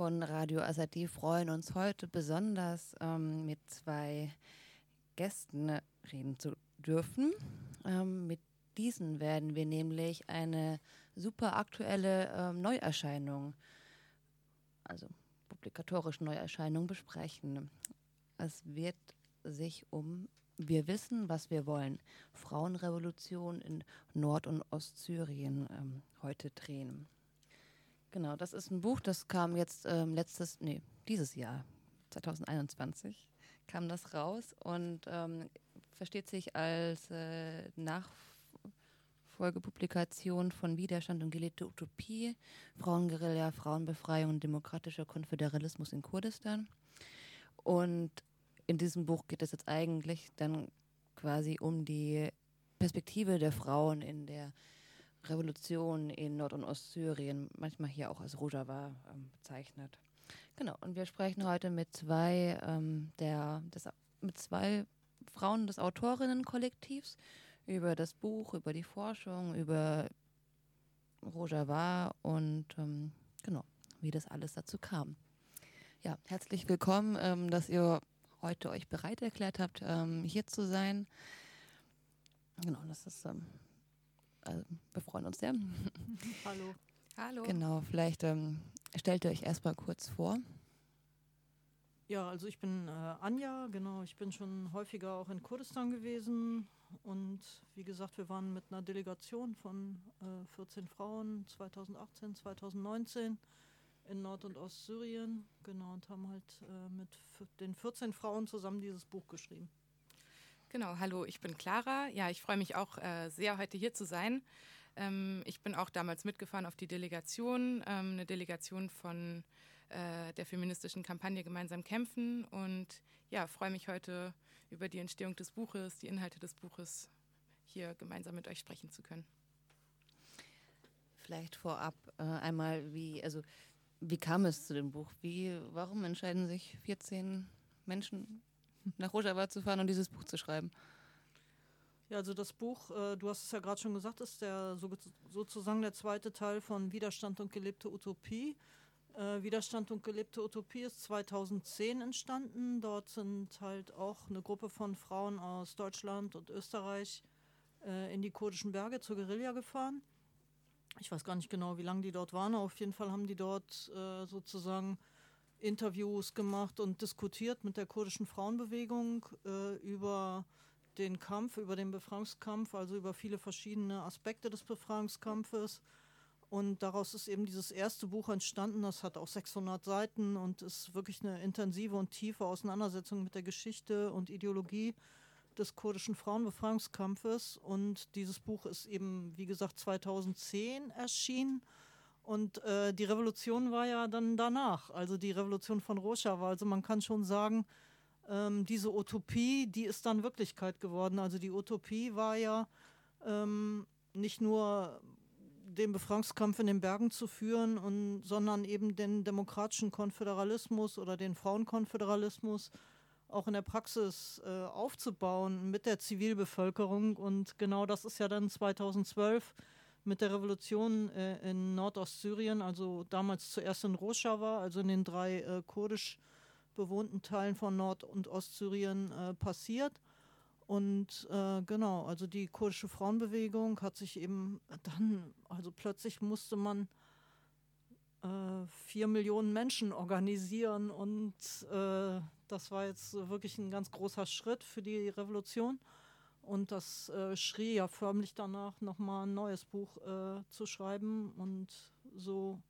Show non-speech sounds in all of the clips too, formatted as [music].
Von Radio Asadi freuen uns heute besonders ähm, mit zwei Gästen reden zu dürfen. Ähm, mit diesen werden wir nämlich eine super aktuelle ähm, Neuerscheinung, also publikatorische Neuerscheinung besprechen. Es wird sich um Wir wissen, was wir wollen. Frauenrevolution in Nord- und Ostsyrien ähm, heute drehen. Genau, das ist ein Buch, das kam jetzt ähm, letztes, nee, dieses Jahr, 2021, kam das raus und ähm, versteht sich als äh, Nachfolgepublikation von Widerstand und gelebte Utopie, Frauenguerilla, Frauenbefreiung und demokratischer Konföderalismus in Kurdistan. Und in diesem Buch geht es jetzt eigentlich dann quasi um die Perspektive der Frauen in der Revolution in Nord- und Ostsyrien, manchmal hier auch als Rojava ähm, bezeichnet. Genau, und wir sprechen heute mit zwei, ähm, der, des, mit zwei Frauen des Autorinnenkollektivs über das Buch, über die Forschung, über Rojava und ähm, genau, wie das alles dazu kam. Ja, herzlich willkommen, ähm, dass ihr heute euch bereit erklärt habt, ähm, hier zu sein. Genau, das ist, ähm, also wir freuen uns sehr. [laughs] Hallo. Hallo. Genau, vielleicht ähm, stellt ihr euch erstmal kurz vor. Ja, also ich bin äh, Anja, genau, ich bin schon häufiger auch in Kurdistan gewesen und wie gesagt, wir waren mit einer Delegation von äh, 14 Frauen 2018, 2019 in Nord- und Ostsyrien, genau, und haben halt äh, mit den 14 Frauen zusammen dieses Buch geschrieben. Genau, hallo, ich bin Clara. Ja, ich freue mich auch äh, sehr, heute hier zu sein. Ähm, ich bin auch damals mitgefahren auf die Delegation, ähm, eine Delegation von äh, der feministischen Kampagne Gemeinsam kämpfen und ja, freue mich heute über die Entstehung des Buches, die Inhalte des Buches hier gemeinsam mit euch sprechen zu können. Vielleicht vorab äh, einmal, wie, also wie kam es zu dem Buch? Wie, warum entscheiden sich 14 Menschen nach Rojava zu fahren und dieses Buch zu schreiben? Ja, also das Buch, äh, du hast es ja gerade schon gesagt, ist der so, sozusagen der zweite Teil von Widerstand und gelebte Utopie. Äh, Widerstand und gelebte Utopie ist 2010 entstanden. Dort sind halt auch eine Gruppe von Frauen aus Deutschland und Österreich äh, in die kurdischen Berge zur Guerilla gefahren. Ich weiß gar nicht genau, wie lange die dort waren. Auf jeden Fall haben die dort äh, sozusagen Interviews gemacht und diskutiert mit der kurdischen Frauenbewegung äh, über den Kampf, über den Befreiungskampf, also über viele verschiedene Aspekte des Befreiungskampfes. Und daraus ist eben dieses erste Buch entstanden. Das hat auch 600 Seiten und ist wirklich eine intensive und tiefe Auseinandersetzung mit der Geschichte und Ideologie des kurdischen Frauenbefreiungskampfes. Und dieses Buch ist eben, wie gesagt, 2010 erschienen. Und äh, die Revolution war ja dann danach, also die Revolution von Rojava. Also man kann schon sagen, ähm, diese Utopie, die ist dann Wirklichkeit geworden. Also die Utopie war ja ähm, nicht nur den Befreiungskampf in den Bergen zu führen, und, sondern eben den demokratischen Konföderalismus oder den Frauenkonföderalismus auch in der Praxis äh, aufzubauen mit der Zivilbevölkerung. Und genau das ist ja dann 2012 mit der Revolution äh, in Nordostsyrien, also damals zuerst in Rojava, also in den drei äh, kurdisch bewohnten Teilen von Nord- und Ostsyrien äh, passiert. Und äh, genau, also die kurdische Frauenbewegung hat sich eben dann, also plötzlich musste man äh, vier Millionen Menschen organisieren und äh, das war jetzt wirklich ein ganz großer Schritt für die Revolution. Und das äh, schrie ja förmlich danach, nochmal ein neues Buch äh, zu schreiben. Und so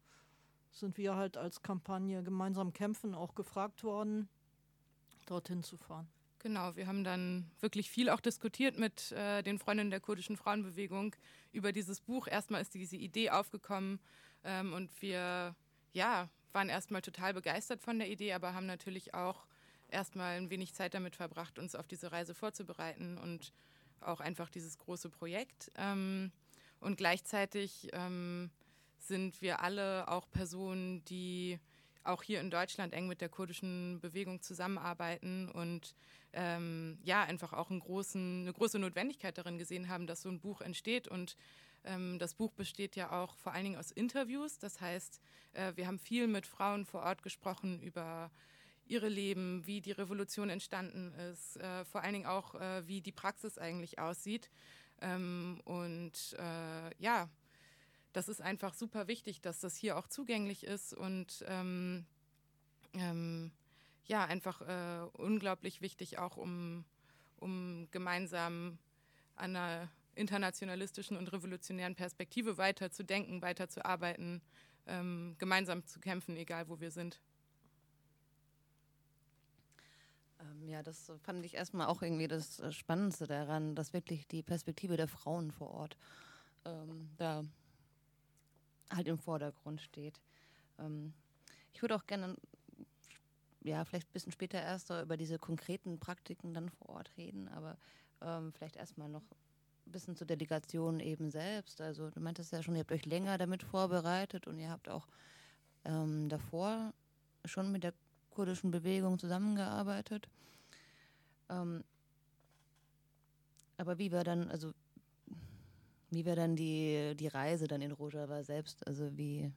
sind wir halt als Kampagne gemeinsam kämpfen auch gefragt worden, dorthin zu fahren. Genau, wir haben dann wirklich viel auch diskutiert mit äh, den Freundinnen der kurdischen Frauenbewegung über dieses Buch. Erstmal ist diese Idee aufgekommen ähm, und wir ja, waren erstmal total begeistert von der Idee, aber haben natürlich auch erstmal ein wenig Zeit damit verbracht, uns auf diese Reise vorzubereiten und auch einfach dieses große Projekt. Ähm, und gleichzeitig ähm, sind wir alle auch Personen, die auch hier in Deutschland eng mit der kurdischen Bewegung zusammenarbeiten und ähm, ja, einfach auch großen, eine große Notwendigkeit darin gesehen haben, dass so ein Buch entsteht und Ähm, das Buch besteht ja auch vor allen Dingen aus Interviews. Das heißt, äh, wir haben viel mit Frauen vor Ort gesprochen über ihre Leben, wie die Revolution entstanden ist, äh, vor allen Dingen auch, äh, wie die Praxis eigentlich aussieht. Ähm, und äh, ja, das ist einfach super wichtig, dass das hier auch zugänglich ist und ähm, ähm, ja, einfach äh, unglaublich wichtig auch, um, um gemeinsam an einer internationalistischen und revolutionären Perspektive weiter zu denken, weiter zu arbeiten, ähm, gemeinsam zu kämpfen, egal wo wir sind. Ähm, ja, das fand ich erstmal auch irgendwie das äh, Spannendste daran, dass wirklich die Perspektive der Frauen vor Ort ähm, da halt im Vordergrund steht. Ähm, ich würde auch gerne, ja, vielleicht ein bisschen später erst über diese konkreten Praktiken dann vor Ort reden, aber ähm, vielleicht erstmal noch ein bisschen zur Delegation eben selbst. Also du meintest ja schon, ihr habt euch länger damit vorbereitet und ihr habt auch ähm, davor schon mit der kurdischen Bewegung zusammengearbeitet. Ähm, aber wie war dann, also wie war dann die, die Reise dann in Rojava selbst? Also wie,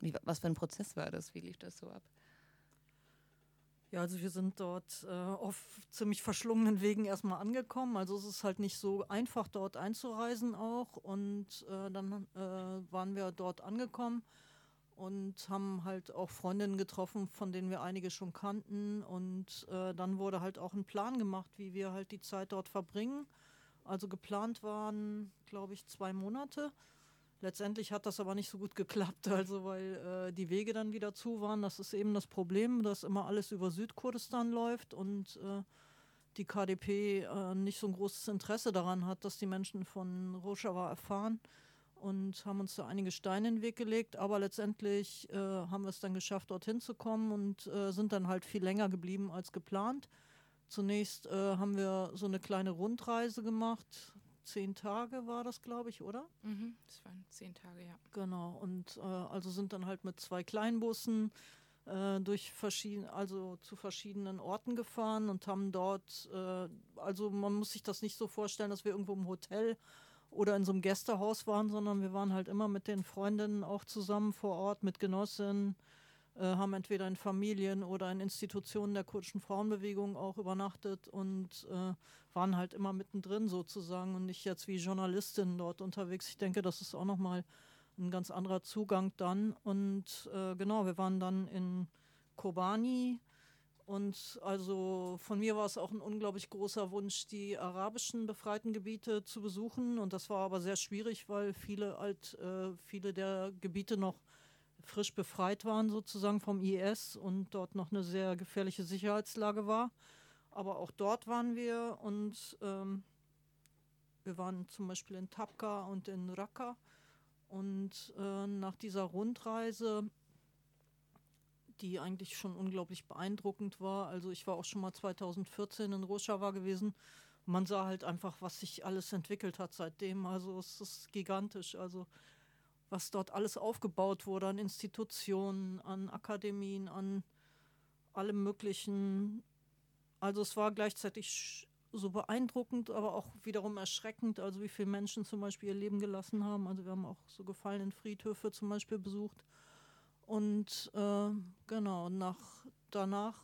wie, was für ein Prozess war das? Wie lief das so ab? Ja, also wir sind dort äh, auf ziemlich verschlungenen Wegen erstmal angekommen. Also es ist halt nicht so einfach, dort einzureisen auch. Und äh, dann äh, waren wir dort angekommen und haben halt auch Freundinnen getroffen, von denen wir einige schon kannten. Und äh, dann wurde halt auch ein Plan gemacht, wie wir halt die Zeit dort verbringen. Also geplant waren, glaube ich, zwei Monate. Letztendlich hat das aber nicht so gut [laughs] geklappt, also weil äh, die Wege dann wieder zu waren. Das ist eben das Problem, dass immer alles über Südkurdistan läuft und äh, die KDP äh, nicht so ein großes Interesse daran hat, dass die Menschen von Rojava erfahren und haben uns da einige Steine in den Weg gelegt. Aber letztendlich äh, haben wir es dann geschafft, dorthin zu kommen und äh, sind dann halt viel länger geblieben als geplant. Zunächst äh, haben wir so eine kleine Rundreise gemacht. Zehn Tage war das, glaube ich, oder? Mhm, das waren zehn Tage, ja. Genau. Und äh, also sind dann halt mit zwei Kleinbussen äh, durch verschiedene, also zu verschiedenen Orten gefahren und haben dort, äh, also man muss sich das nicht so vorstellen, dass wir irgendwo im Hotel oder in so einem Gästehaus waren, sondern wir waren halt immer mit den Freundinnen auch zusammen vor Ort, mit Genossinnen, äh, haben entweder in Familien oder in Institutionen der kurdischen Frauenbewegung auch übernachtet und äh, waren halt immer mittendrin sozusagen und nicht jetzt wie Journalistin dort unterwegs. Ich denke, das ist auch nochmal ein ganz anderer Zugang dann. Und äh, genau, wir waren dann in Kobani. Und also von mir war es auch ein unglaublich großer Wunsch, die arabischen befreiten Gebiete zu besuchen. Und das war aber sehr schwierig, weil viele, alt, äh, viele der Gebiete noch frisch befreit waren sozusagen vom IS und dort noch eine sehr gefährliche Sicherheitslage war. Aber auch dort waren wir und ähm, wir waren zum Beispiel in Tapka und in Raqqa. Und äh, nach dieser Rundreise, die eigentlich schon unglaublich beeindruckend war, also ich war auch schon mal 2014 in Rojava gewesen, man sah halt einfach, was sich alles entwickelt hat seitdem. Also es ist gigantisch. Also was dort alles aufgebaut wurde an Institutionen, an Akademien, an allem Möglichen. Also es war gleichzeitig so beeindruckend, aber auch wiederum erschreckend, also wie viele Menschen zum Beispiel ihr Leben gelassen haben. Also wir haben auch so gefallenen Friedhöfe zum Beispiel besucht. Und äh, genau, nach, danach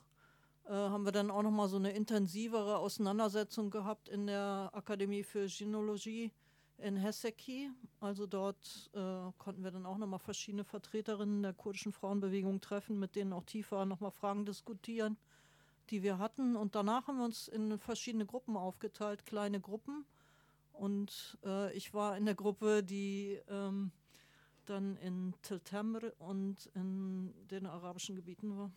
äh, haben wir dann auch nochmal so eine intensivere Auseinandersetzung gehabt in der Akademie für Gynäologie in Hesseki. Also dort äh, konnten wir dann auch nochmal verschiedene Vertreterinnen der kurdischen Frauenbewegung treffen, mit denen auch tiefer nochmal Fragen diskutieren, die wir hatten. Und danach haben wir uns in verschiedene Gruppen aufgeteilt, kleine Gruppen. Und äh, ich war in der Gruppe, die ähm, dann in Tiltemr und in den arabischen Gebieten war.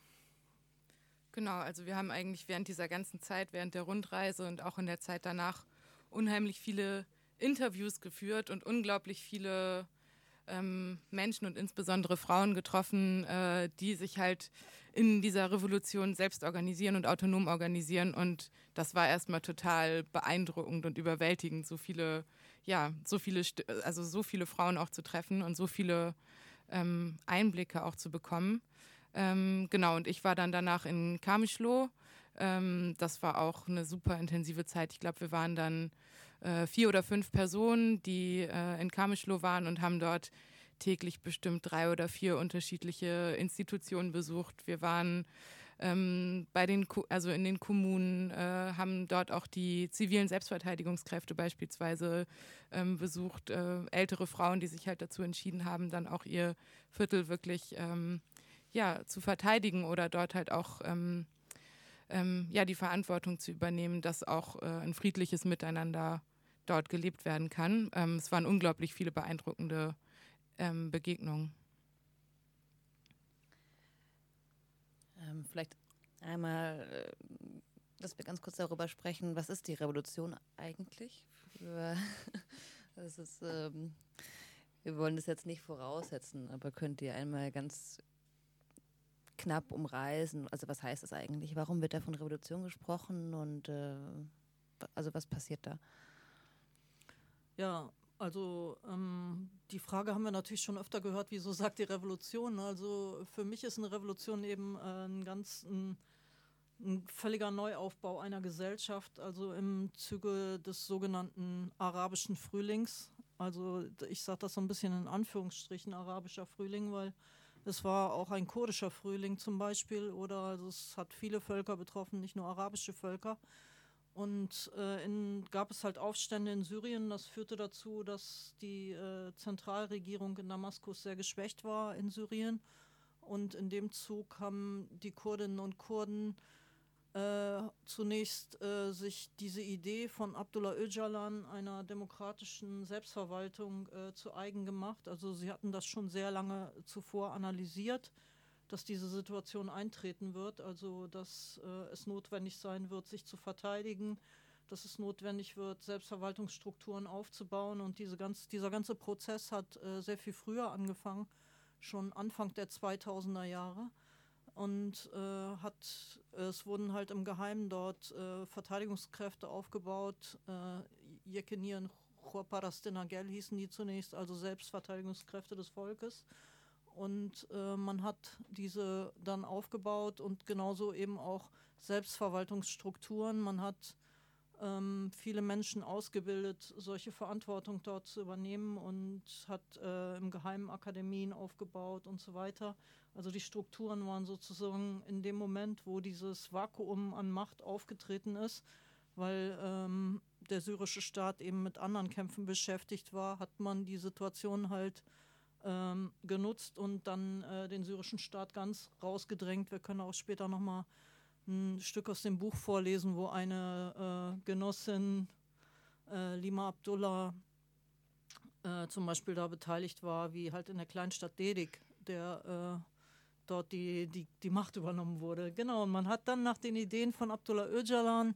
Genau, also wir haben eigentlich während dieser ganzen Zeit, während der Rundreise und auch in der Zeit danach unheimlich viele Interviews geführt und unglaublich viele ähm, Menschen und insbesondere Frauen getroffen, äh, die sich halt in dieser Revolution selbst organisieren und autonom organisieren. Und das war erstmal total beeindruckend und überwältigend, so viele, ja, so viele, also so viele Frauen auch zu treffen und so viele ähm, Einblicke auch zu bekommen. Ähm, genau, und ich war dann danach in Kamischlo. Ähm, das war auch eine super intensive Zeit. Ich glaube, wir waren dann äh, vier oder fünf Personen, die äh, in Kamischlo waren und haben dort täglich bestimmt drei oder vier unterschiedliche Institutionen besucht. Wir waren ähm, bei den, also in den Kommunen, äh, haben dort auch die zivilen Selbstverteidigungskräfte beispielsweise ähm, besucht, äh, ältere Frauen, die sich halt dazu entschieden haben, dann auch ihr Viertel wirklich ähm, ja, zu verteidigen oder dort halt auch ähm, ähm, ja, die Verantwortung zu übernehmen, dass auch äh, ein friedliches Miteinander dort gelebt werden kann. Ähm, es waren unglaublich viele beeindruckende Begegnungen. Ähm, vielleicht einmal, äh, dass wir ganz kurz darüber sprechen, was ist die Revolution eigentlich? [laughs] das ist, ähm, wir wollen das jetzt nicht voraussetzen, aber könnt ihr einmal ganz knapp umreißen, also was heißt das eigentlich? Warum wird da von Revolution gesprochen und äh, also was passiert da? Ja, also ähm, die Frage haben wir natürlich schon öfter gehört, wieso sagt die Revolution? Also für mich ist eine Revolution eben äh, ein ganz ein, ein, völliger Neuaufbau einer Gesellschaft, also im Zuge des sogenannten arabischen Frühlings. Also ich sage das so ein bisschen in Anführungsstrichen arabischer Frühling, weil es war auch ein kurdischer Frühling zum Beispiel oder also es hat viele Völker betroffen, nicht nur arabische Völker. Und äh, in, gab es halt Aufstände in Syrien. Das führte dazu, dass die äh, Zentralregierung in Damaskus sehr geschwächt war in Syrien. Und in dem Zug haben die Kurdinnen und Kurden äh, zunächst äh, sich diese Idee von Abdullah Öcalan, einer demokratischen Selbstverwaltung, äh, zu eigen gemacht. Also sie hatten das schon sehr lange zuvor analysiert dass diese Situation eintreten wird, also dass äh, es notwendig sein wird, sich zu verteidigen, dass es notwendig wird, Selbstverwaltungsstrukturen aufzubauen. Und diese ganz, dieser ganze Prozess hat äh, sehr viel früher angefangen, schon Anfang der 2000er Jahre. Und äh, hat, es wurden halt im Geheimen dort äh, Verteidigungskräfte aufgebaut. Äh, Jekenier und Chorparastinagel hießen die zunächst, also Selbstverteidigungskräfte des Volkes. Und äh, man hat diese dann aufgebaut und genauso eben auch Selbstverwaltungsstrukturen. Man hat ähm, viele Menschen ausgebildet, solche Verantwortung dort zu übernehmen und hat äh, im Geheimen Akademien aufgebaut und so weiter. Also die Strukturen waren sozusagen in dem Moment, wo dieses Vakuum an Macht aufgetreten ist, weil ähm, der syrische Staat eben mit anderen Kämpfen beschäftigt war, hat man die Situation halt ähm, genutzt und dann äh, den syrischen Staat ganz rausgedrängt. Wir können auch später nochmal ein Stück aus dem Buch vorlesen, wo eine äh, Genossin, äh, Lima Abdullah, äh, zum Beispiel da beteiligt war, wie halt in der Kleinstadt Dedik, der äh, dort die, die, die Macht übernommen wurde. Genau, und man hat dann nach den Ideen von Abdullah Öcalan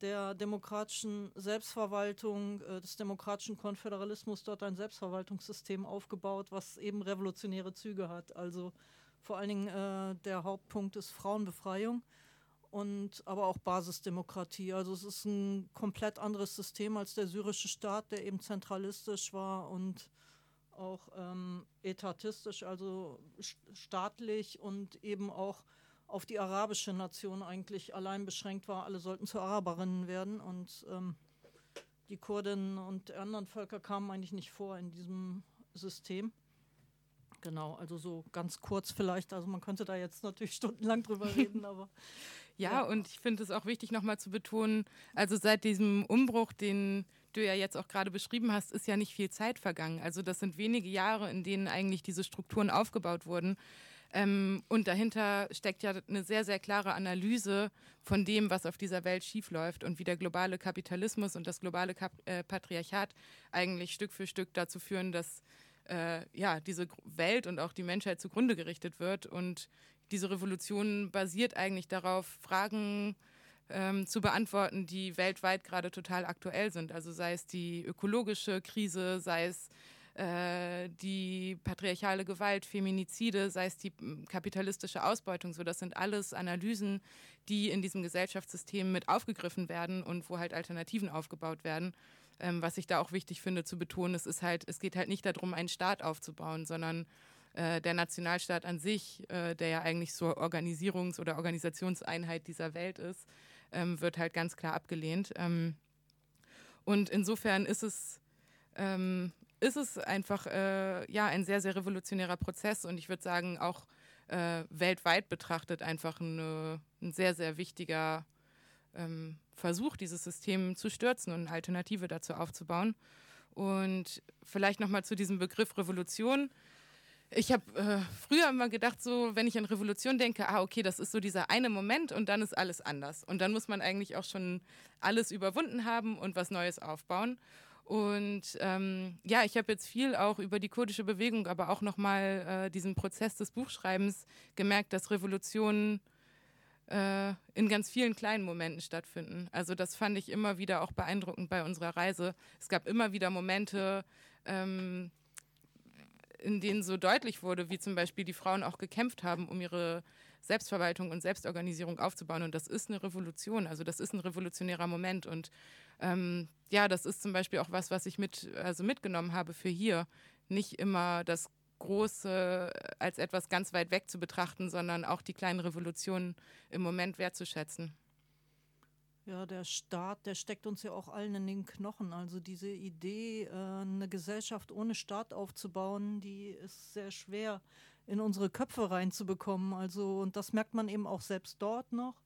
der demokratischen Selbstverwaltung, äh, des demokratischen Konföderalismus dort ein Selbstverwaltungssystem aufgebaut, was eben revolutionäre Züge hat. Also vor allen Dingen äh, der Hauptpunkt ist Frauenbefreiung und aber auch Basisdemokratie. Also es ist ein komplett anderes System als der syrische Staat, der eben zentralistisch war und auch ähm, etatistisch, also staatlich und eben auch auf die arabische Nation eigentlich allein beschränkt war. Alle sollten zu Araberinnen werden und ähm, die Kurden und anderen Völker kamen eigentlich nicht vor in diesem System. Genau, also so ganz kurz vielleicht. Also man könnte da jetzt natürlich stundenlang drüber [laughs] reden, aber. Ja, ja, und ich finde es auch wichtig, nochmal zu betonen, also seit diesem Umbruch, den du ja jetzt auch gerade beschrieben hast, ist ja nicht viel Zeit vergangen. Also das sind wenige Jahre, in denen eigentlich diese Strukturen aufgebaut wurden. Ähm, und dahinter steckt ja eine sehr, sehr klare Analyse von dem, was auf dieser Welt schiefläuft und wie der globale Kapitalismus und das globale Kap äh, Patriarchat eigentlich Stück für Stück dazu führen, dass äh, ja, diese Welt und auch die Menschheit zugrunde gerichtet wird. Und diese Revolution basiert eigentlich darauf, Fragen ähm, zu beantworten, die weltweit gerade total aktuell sind. Also sei es die ökologische Krise, sei es äh, die patriarchale Gewalt, Feminizide, sei es die kapitalistische Ausbeutung, so das sind alles Analysen, die in diesem Gesellschaftssystem mit aufgegriffen werden und wo halt Alternativen aufgebaut werden. Ähm, was ich da auch wichtig finde zu betonen, es ist halt, es geht halt nicht darum, einen Staat aufzubauen, sondern äh, der Nationalstaat an sich, äh, der ja eigentlich so Organisierungs- oder Organisationseinheit dieser Welt ist, ähm, wird halt ganz klar abgelehnt. Ähm, Und insofern ist es, ähm, ist es einfach äh, ja, ein sehr, sehr revolutionärer Prozess und ich würde sagen auch äh, weltweit betrachtet einfach eine, ein sehr, sehr wichtiger ähm, Versuch, dieses System zu stürzen und eine Alternative dazu aufzubauen. Und vielleicht nochmal zu diesem Begriff Revolution. Ich habe äh, früher immer gedacht, so, wenn ich an Revolution denke, ah, okay, das ist so dieser eine Moment und dann ist alles anders. Und dann muss man eigentlich auch schon alles überwunden haben und was Neues aufbauen. Und ähm, ja, ich habe jetzt viel auch über die kurdische Bewegung, aber auch nochmal äh, diesen Prozess des Buchschreibens gemerkt, dass Revolutionen äh, in ganz vielen kleinen Momenten stattfinden. Also das fand ich immer wieder auch beeindruckend bei unserer Reise. Es gab immer wieder Momente, ähm, in denen so deutlich wurde, wie zum Beispiel die Frauen auch gekämpft haben, um ihre Selbstverwaltung und Selbstorganisierung aufzubauen. Und das ist eine Revolution, also das ist ein revolutionärer Moment. Und ähm, ja, das ist zum Beispiel auch was, was ich mit, also mitgenommen habe für hier. Nicht immer das Große als etwas ganz weit weg zu betrachten, sondern auch die kleinen Revolutionen im Moment wertzuschätzen. Ja, der Staat, der steckt uns ja auch allen in den Knochen. Also diese Idee, äh, eine Gesellschaft ohne Staat aufzubauen, die ist sehr schwer in unsere Köpfe reinzubekommen. Also, und das merkt man eben auch selbst dort noch.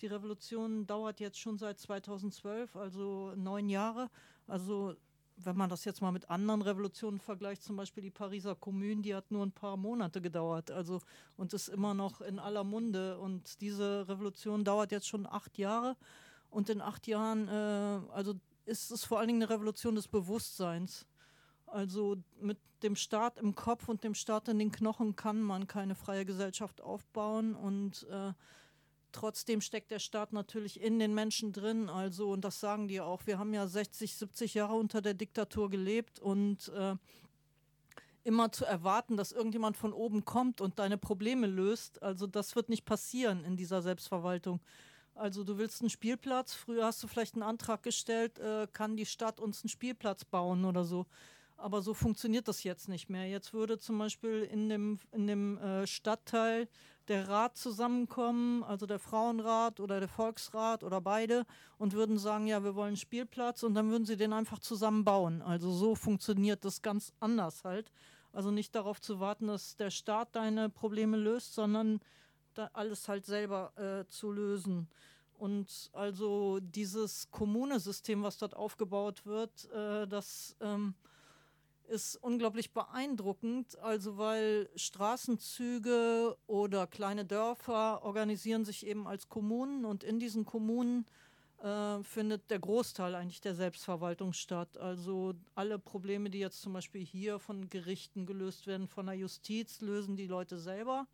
Die Revolution dauert jetzt schon seit 2012, also neun Jahre. Also wenn man das jetzt mal mit anderen Revolutionen vergleicht, zum Beispiel die Pariser Kommune, die hat nur ein paar Monate gedauert, also und ist immer noch in aller Munde. Und diese Revolution dauert jetzt schon acht Jahre. Und in acht Jahren, äh, also ist es vor allen Dingen eine Revolution des Bewusstseins. Also mit dem Staat im Kopf und dem Staat in den Knochen kann man keine freie Gesellschaft aufbauen und äh, Trotzdem steckt der Staat natürlich in den Menschen drin. Also, und das sagen die auch, wir haben ja 60, 70 Jahre unter der Diktatur gelebt und äh, immer zu erwarten, dass irgendjemand von oben kommt und deine Probleme löst. Also das wird nicht passieren in dieser Selbstverwaltung. Also du willst einen Spielplatz, früher hast du vielleicht einen Antrag gestellt, äh, kann die Stadt uns einen Spielplatz bauen oder so. Aber so funktioniert das jetzt nicht mehr. Jetzt würde zum Beispiel in dem, in dem äh, Stadtteil der Rat zusammenkommen, also der Frauenrat oder der Volksrat oder beide, und würden sagen, ja, wir wollen einen Spielplatz und dann würden sie den einfach zusammenbauen. Also so funktioniert das ganz anders halt. Also nicht darauf zu warten, dass der Staat deine Probleme löst, sondern alles halt selber äh, zu lösen. Und also dieses Kommunesystem, was dort aufgebaut wird, äh, das ähm, ist unglaublich beeindruckend, also weil Straßenzüge oder kleine Dörfer organisieren sich eben als Kommunen und in diesen Kommunen äh, findet der Großteil eigentlich der Selbstverwaltung statt. Also alle Probleme, die jetzt zum Beispiel hier von Gerichten gelöst werden, von der Justiz, lösen die Leute selber,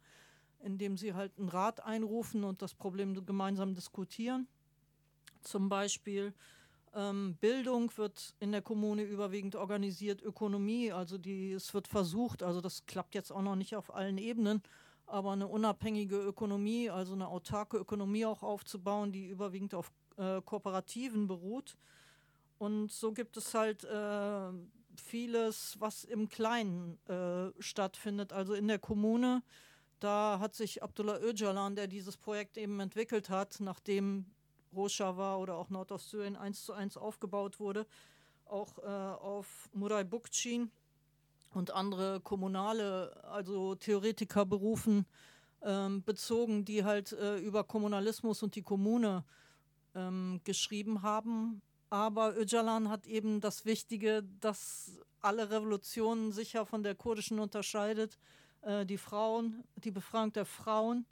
indem sie halt einen Rat einrufen und das Problem gemeinsam diskutieren. Zum Beispiel ähm, Bildung wird in der Kommune überwiegend organisiert, Ökonomie, also die, es wird versucht, also das klappt jetzt auch noch nicht auf allen Ebenen, aber eine unabhängige Ökonomie, also eine autarke Ökonomie auch aufzubauen, die überwiegend auf äh, Kooperativen beruht. Und so gibt es halt äh, vieles, was im Kleinen äh, stattfindet, also in der Kommune. Da hat sich Abdullah Öcalan, der dieses Projekt eben entwickelt hat, nachdem Rojava oder auch Nordostsyrien eins zu eins aufgebaut wurde, auch äh, auf Muray Bukcin und andere kommunale, also Theoretiker berufen, ähm, bezogen, die halt äh, über Kommunalismus und die Kommune ähm, geschrieben haben. Aber Öcalan hat eben das Wichtige, dass alle Revolutionen sicher von der kurdischen unterscheidet, äh, die Frauen, die Befragung der Frauen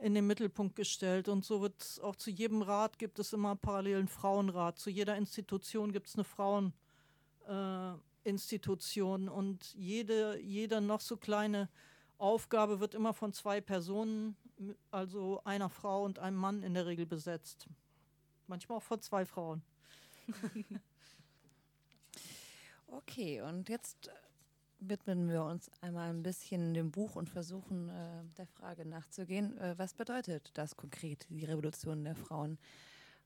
in den Mittelpunkt gestellt. Und so wird auch zu jedem Rat gibt es immer parallelen Frauenrat. Zu jeder Institution gibt es eine Fraueninstitution. Äh, und jede, jede noch so kleine Aufgabe wird immer von zwei Personen, also einer Frau und einem Mann in der Regel besetzt. Manchmal auch von zwei Frauen. [laughs] okay, und jetzt widmen wir uns einmal ein bisschen dem Buch und versuchen äh, der Frage nachzugehen, äh, was bedeutet das konkret, die Revolution der Frauen?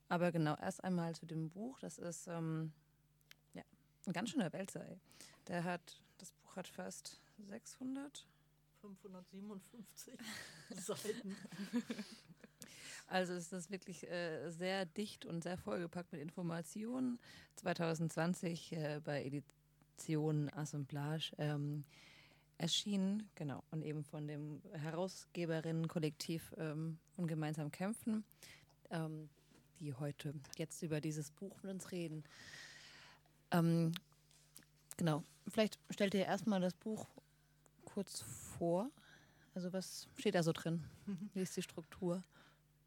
Aber genau, erst einmal zu dem Buch. Das ist ähm, ja, ein ganz schöner Wälzer. Der hat, das Buch hat fast 600. 557 [laughs] Seiten. [laughs] Also es ist wirklich äh, sehr dicht und sehr vollgepackt mit Informationen. 2020 äh, bei Edition Assemblage ähm, erschienen, genau, und eben von dem Herausgeberinnen-Kollektiv ähm, von Gemeinsam Kämpfen, ähm, die heute jetzt über dieses Buch mit uns reden. Ähm, genau, vielleicht stellt ihr erstmal das Buch kurz vor. Also was steht da so drin? Wie ist die Struktur?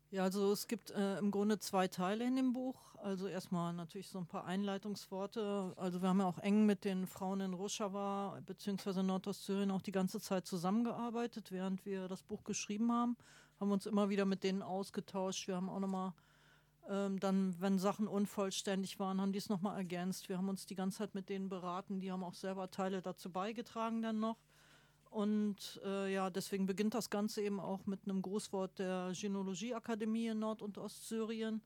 Ja, also es gibt äh, im Grunde zwei Teile in dem Buch. Also erstmal natürlich so ein paar Einleitungsworte. Also wir haben ja auch eng mit den Frauen in Rojava bzw. Nordostsyrien auch die ganze Zeit zusammengearbeitet, während wir das Buch geschrieben haben. Haben uns immer wieder mit denen ausgetauscht. Wir haben auch nochmal ähm, dann, wenn Sachen unvollständig waren, haben die es nochmal ergänzt. Wir haben uns die ganze Zeit mit denen beraten. Die haben auch selber Teile dazu beigetragen dann noch. Und äh, ja, deswegen beginnt das Ganze eben auch mit einem Grußwort der Genologieakademie in Nord- und Ostsyrien.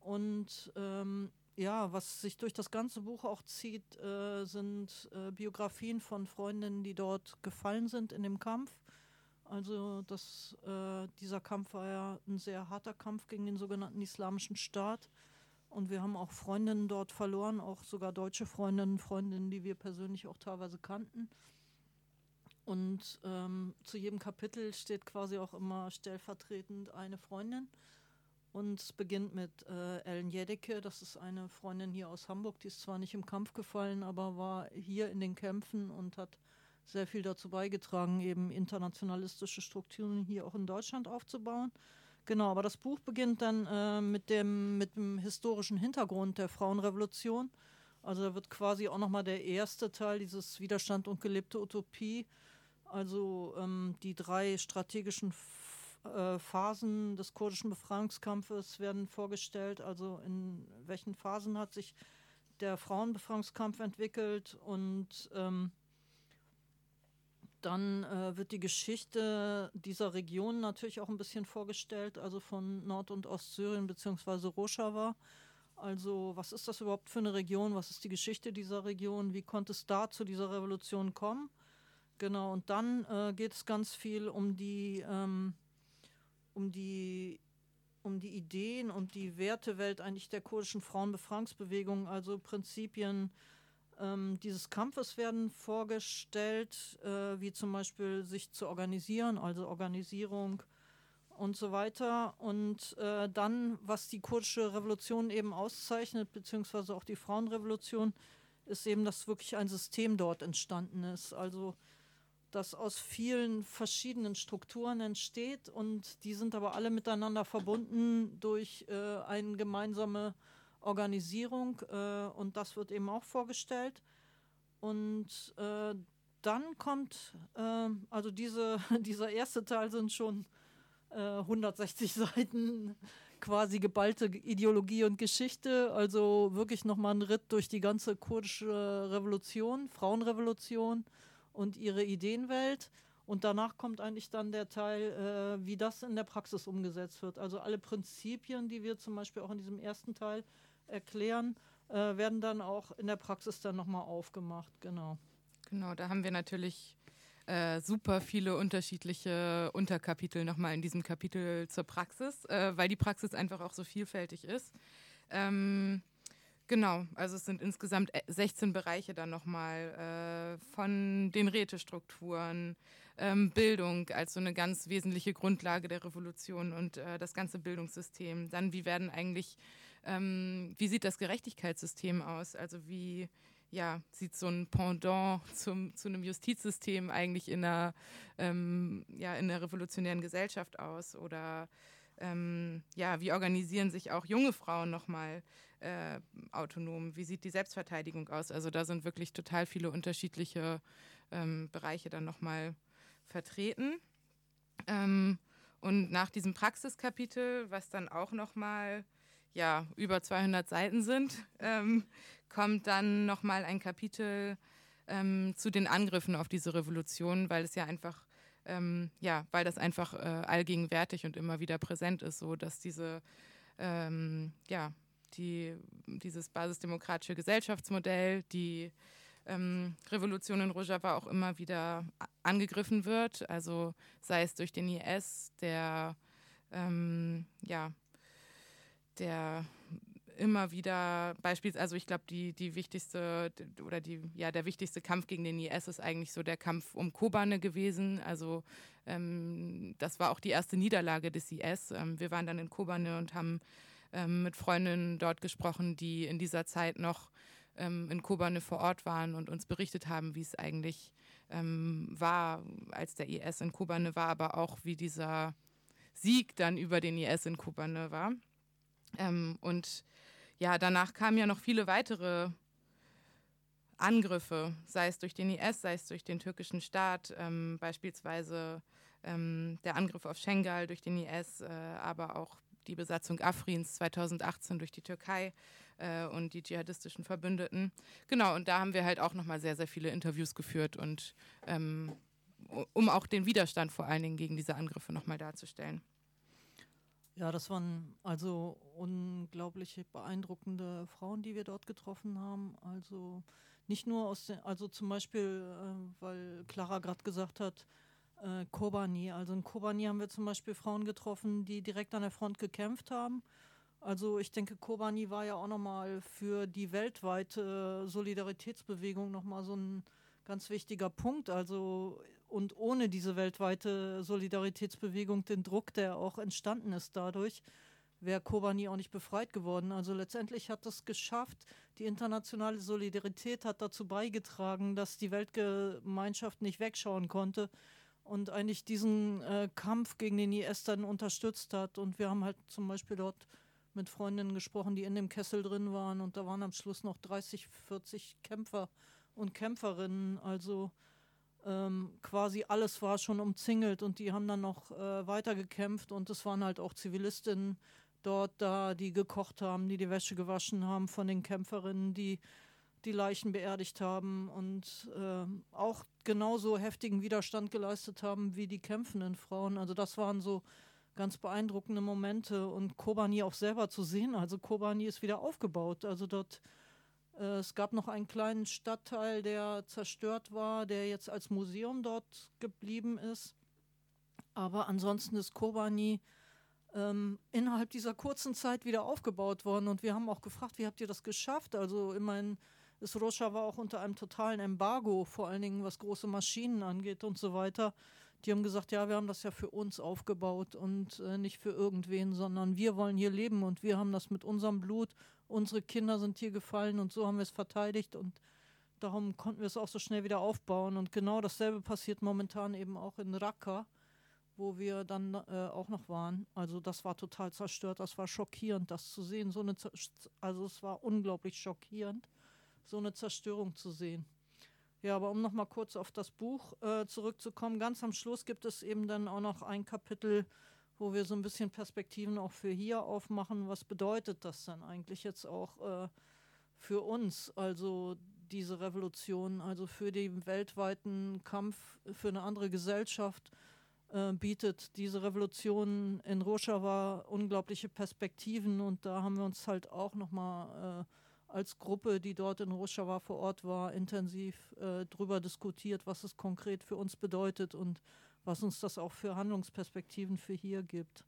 Und ähm, ja, was sich durch das ganze Buch auch zieht, äh, sind äh, Biografien von Freundinnen, die dort gefallen sind in dem Kampf. Also das, äh, dieser Kampf war ja ein sehr harter Kampf gegen den sogenannten Islamischen Staat. Und wir haben auch Freundinnen dort verloren, auch sogar deutsche Freundinnen, Freundinnen, die wir persönlich auch teilweise kannten. Und ähm, zu jedem Kapitel steht quasi auch immer stellvertretend eine Freundin. Und es beginnt mit äh, Ellen Jedecke, das ist eine Freundin hier aus Hamburg, die ist zwar nicht im Kampf gefallen, aber war hier in den Kämpfen und hat sehr viel dazu beigetragen, eben internationalistische Strukturen hier auch in Deutschland aufzubauen. Genau, aber das Buch beginnt dann äh, mit, dem, mit dem historischen Hintergrund der Frauenrevolution. Also da wird quasi auch nochmal der erste Teil dieses Widerstand und gelebte Utopie also ähm, die drei strategischen äh, Phasen des kurdischen Befreiungskampfes werden vorgestellt. Also in welchen Phasen hat sich der Frauenbefreiungskampf entwickelt und ähm, dann äh, wird die Geschichte dieser Region natürlich auch ein bisschen vorgestellt, also von Nord- und Ostsyrien bzw. Rojava. Also was ist das überhaupt für eine Region? Was ist die Geschichte dieser Region? Wie konnte es da zu dieser Revolution kommen? Genau, und dann äh, geht es ganz viel um die, ähm, um die um die Ideen und die Wertewelt eigentlich der kurdischen Frauenbefreiungsbewegung, also Prinzipien ähm, dieses Kampfes werden vorgestellt, äh, wie zum Beispiel sich zu organisieren, also Organisierung und so weiter. Und äh, dann, was die kurdische Revolution eben auszeichnet, beziehungsweise auch die Frauenrevolution, ist eben, dass wirklich ein System dort entstanden ist. Also das aus vielen verschiedenen Strukturen entsteht und die sind aber alle miteinander verbunden durch äh, eine gemeinsame Organisierung äh, und das wird eben auch vorgestellt. Und äh, dann kommt, äh, also diese, [laughs] dieser erste Teil sind schon 160 äh, [laughs] Seiten quasi geballte Ideologie und Geschichte, also wirklich nochmal ein Ritt durch die ganze kurdische Revolution, Frauenrevolution und ihre Ideenwelt. Und danach kommt eigentlich dann der Teil, äh, wie das in der Praxis umgesetzt wird. Also alle Prinzipien, die wir zum Beispiel auch in diesem ersten Teil erklären, äh, werden dann auch in der Praxis dann nochmal aufgemacht. Genau. Genau, da haben wir natürlich äh, super viele unterschiedliche Unterkapitel nochmal in diesem Kapitel zur Praxis, äh, weil die Praxis einfach auch so vielfältig ist. Ähm, Genau, also es sind insgesamt 16 äh, Bereiche dann nochmal äh, von den Rätestrukturen, ähm, Bildung als so eine ganz wesentliche Grundlage der Revolution und äh, das ganze Bildungssystem. Dann, wie werden eigentlich, ähm, wie sieht das Gerechtigkeitssystem aus? Also wie ja, sieht so ein Pendant zum, zu einem Justizsystem eigentlich in einer, ähm, ja, in einer revolutionären Gesellschaft aus? Oder ähm, ja, wie organisieren sich auch junge Frauen nochmal äh, autonom? Wie sieht die Selbstverteidigung aus? Also da sind wirklich total viele unterschiedliche ähm, Bereiche dann nochmal vertreten. Ähm, und nach diesem Praxiskapitel, was dann auch nochmal ja, über 200 Seiten sind, ähm, kommt dann nochmal ein Kapitel ähm, zu den Angriffen auf diese Revolution, weil es ja einfach ähm, ja, weil das einfach äh, allgegenwärtig und immer wieder präsent ist, so dass diese, ähm, ja, die, dieses basisdemokratische Gesellschaftsmodell, die ähm, Revolution in Rojava auch immer wieder angegriffen wird, also sei es durch den IS, der ähm, ja, der immer wieder beispielsweise, also ich glaube, die, die wichtigste oder die, ja, der wichtigste Kampf gegen den IS ist eigentlich so der Kampf um Kobane gewesen. Also ähm, das war auch die erste Niederlage des IS. Ähm, wir waren dann in Kobane und haben ähm, mit Freundinnen dort gesprochen, die in dieser Zeit noch ähm, in Kobane vor Ort waren und uns berichtet haben, wie es eigentlich ähm, war, als der IS in Kobane war, aber auch wie dieser Sieg dann über den IS in Kobane war. Ähm, und ja, danach kamen ja noch viele weitere Angriffe, sei es durch den IS, sei es durch den türkischen Staat, ähm, beispielsweise ähm, der Angriff auf Schengal durch den IS, äh, aber auch die Besatzung Afrins 2018 durch die Türkei äh, und die dschihadistischen Verbündeten. Genau, und da haben wir halt auch nochmal sehr, sehr viele Interviews geführt und ähm, um auch den Widerstand vor allen Dingen gegen diese Angriffe nochmal darzustellen. Ja, das waren also unglaublich beeindruckende Frauen, die wir dort getroffen haben. Also nicht nur aus den, also zum Beispiel, äh, weil Clara gerade gesagt hat, äh, Kobani. Also in Kobani haben wir zum Beispiel Frauen getroffen, die direkt an der Front gekämpft haben. Also ich denke, Kobani war ja auch nochmal für die weltweite Solidaritätsbewegung nochmal so ein ganz wichtiger Punkt. Also und ohne diese weltweite Solidaritätsbewegung, den Druck, der auch entstanden ist dadurch, wäre Kobani auch nicht befreit geworden. Also letztendlich hat es geschafft, die internationale Solidarität hat dazu beigetragen, dass die Weltgemeinschaft nicht wegschauen konnte und eigentlich diesen äh, Kampf gegen den IS dann unterstützt hat. Und wir haben halt zum Beispiel dort mit Freundinnen gesprochen, die in dem Kessel drin waren und da waren am Schluss noch 30, 40 Kämpfer und Kämpferinnen. Also ähm, quasi alles war schon umzingelt und die haben dann noch äh, weiter gekämpft und es waren halt auch Zivilistinnen dort da, die gekocht haben, die die Wäsche gewaschen haben von den Kämpferinnen, die die Leichen beerdigt haben und äh, auch genauso heftigen Widerstand geleistet haben wie die kämpfenden Frauen. Also das waren so ganz beeindruckende Momente und Kobani auch selber zu sehen. Also Kobani ist wieder aufgebaut. Also dort äh, es gab noch einen kleinen Stadtteil, der zerstört war, der jetzt als Museum dort geblieben ist. Aber ansonsten ist Kobani ähm, innerhalb dieser kurzen Zeit wieder aufgebaut worden. Und wir haben auch gefragt, wie habt ihr das geschafft? Also immerhin ist Rojava auch unter einem totalen Embargo, vor allen Dingen was große Maschinen angeht und so weiter. Die haben gesagt, ja, wir haben das ja für uns aufgebaut und äh, nicht für irgendwen, sondern wir wollen hier leben und wir haben das mit unserem Blut unsere Kinder sind hier gefallen und so haben wir es verteidigt und darum konnten wir es auch so schnell wieder aufbauen. Und genau dasselbe passiert momentan eben auch in Raqqa, wo wir dann äh, auch noch waren. Also das war total zerstört, das war schockierend, das zu sehen. So eine also es war unglaublich schockierend, so eine Zerstörung zu sehen. Ja, aber um nochmal kurz auf das Buch äh, zurückzukommen, ganz am Schluss gibt es eben dann auch noch ein Kapitel, wo wir so ein bisschen Perspektiven auch für hier aufmachen. Was bedeutet das dann eigentlich jetzt auch äh, für uns? Also diese Revolution, also für den weltweiten Kampf für eine andere Gesellschaft äh, bietet diese Revolution in Rojava unglaubliche Perspektiven und da haben wir uns halt auch nochmal äh, als Gruppe, die dort in Rojava vor Ort war, intensiv äh, darüber diskutiert, was es konkret für uns bedeutet und was uns das auch für Handlungsperspektiven für hier gibt.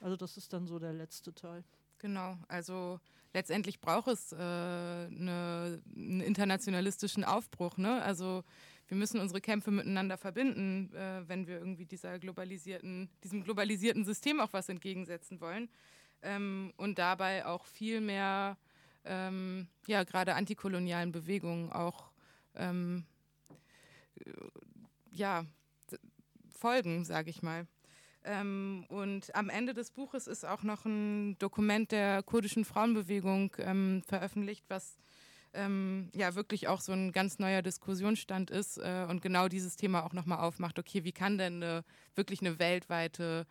Also das ist dann so der letzte Teil. Genau, also letztendlich braucht es äh, eine, einen internationalistischen Aufbruch. Ne? Also wir müssen unsere Kämpfe miteinander verbinden, äh, wenn wir irgendwie dieser globalisierten, diesem globalisierten System auch was entgegensetzen wollen. Ähm, und dabei auch viel mehr, ähm, ja, gerade antikolonialen Bewegungen auch, ähm, ja, folgen, sage ich mal. Ähm, und am Ende des Buches ist auch noch ein Dokument der kurdischen Frauenbewegung ähm, veröffentlicht, was ähm, ja wirklich auch so ein ganz neuer Diskussionsstand ist äh, und genau dieses Thema auch nochmal aufmacht. Okay, wie kann denn eine, wirklich eine weltweite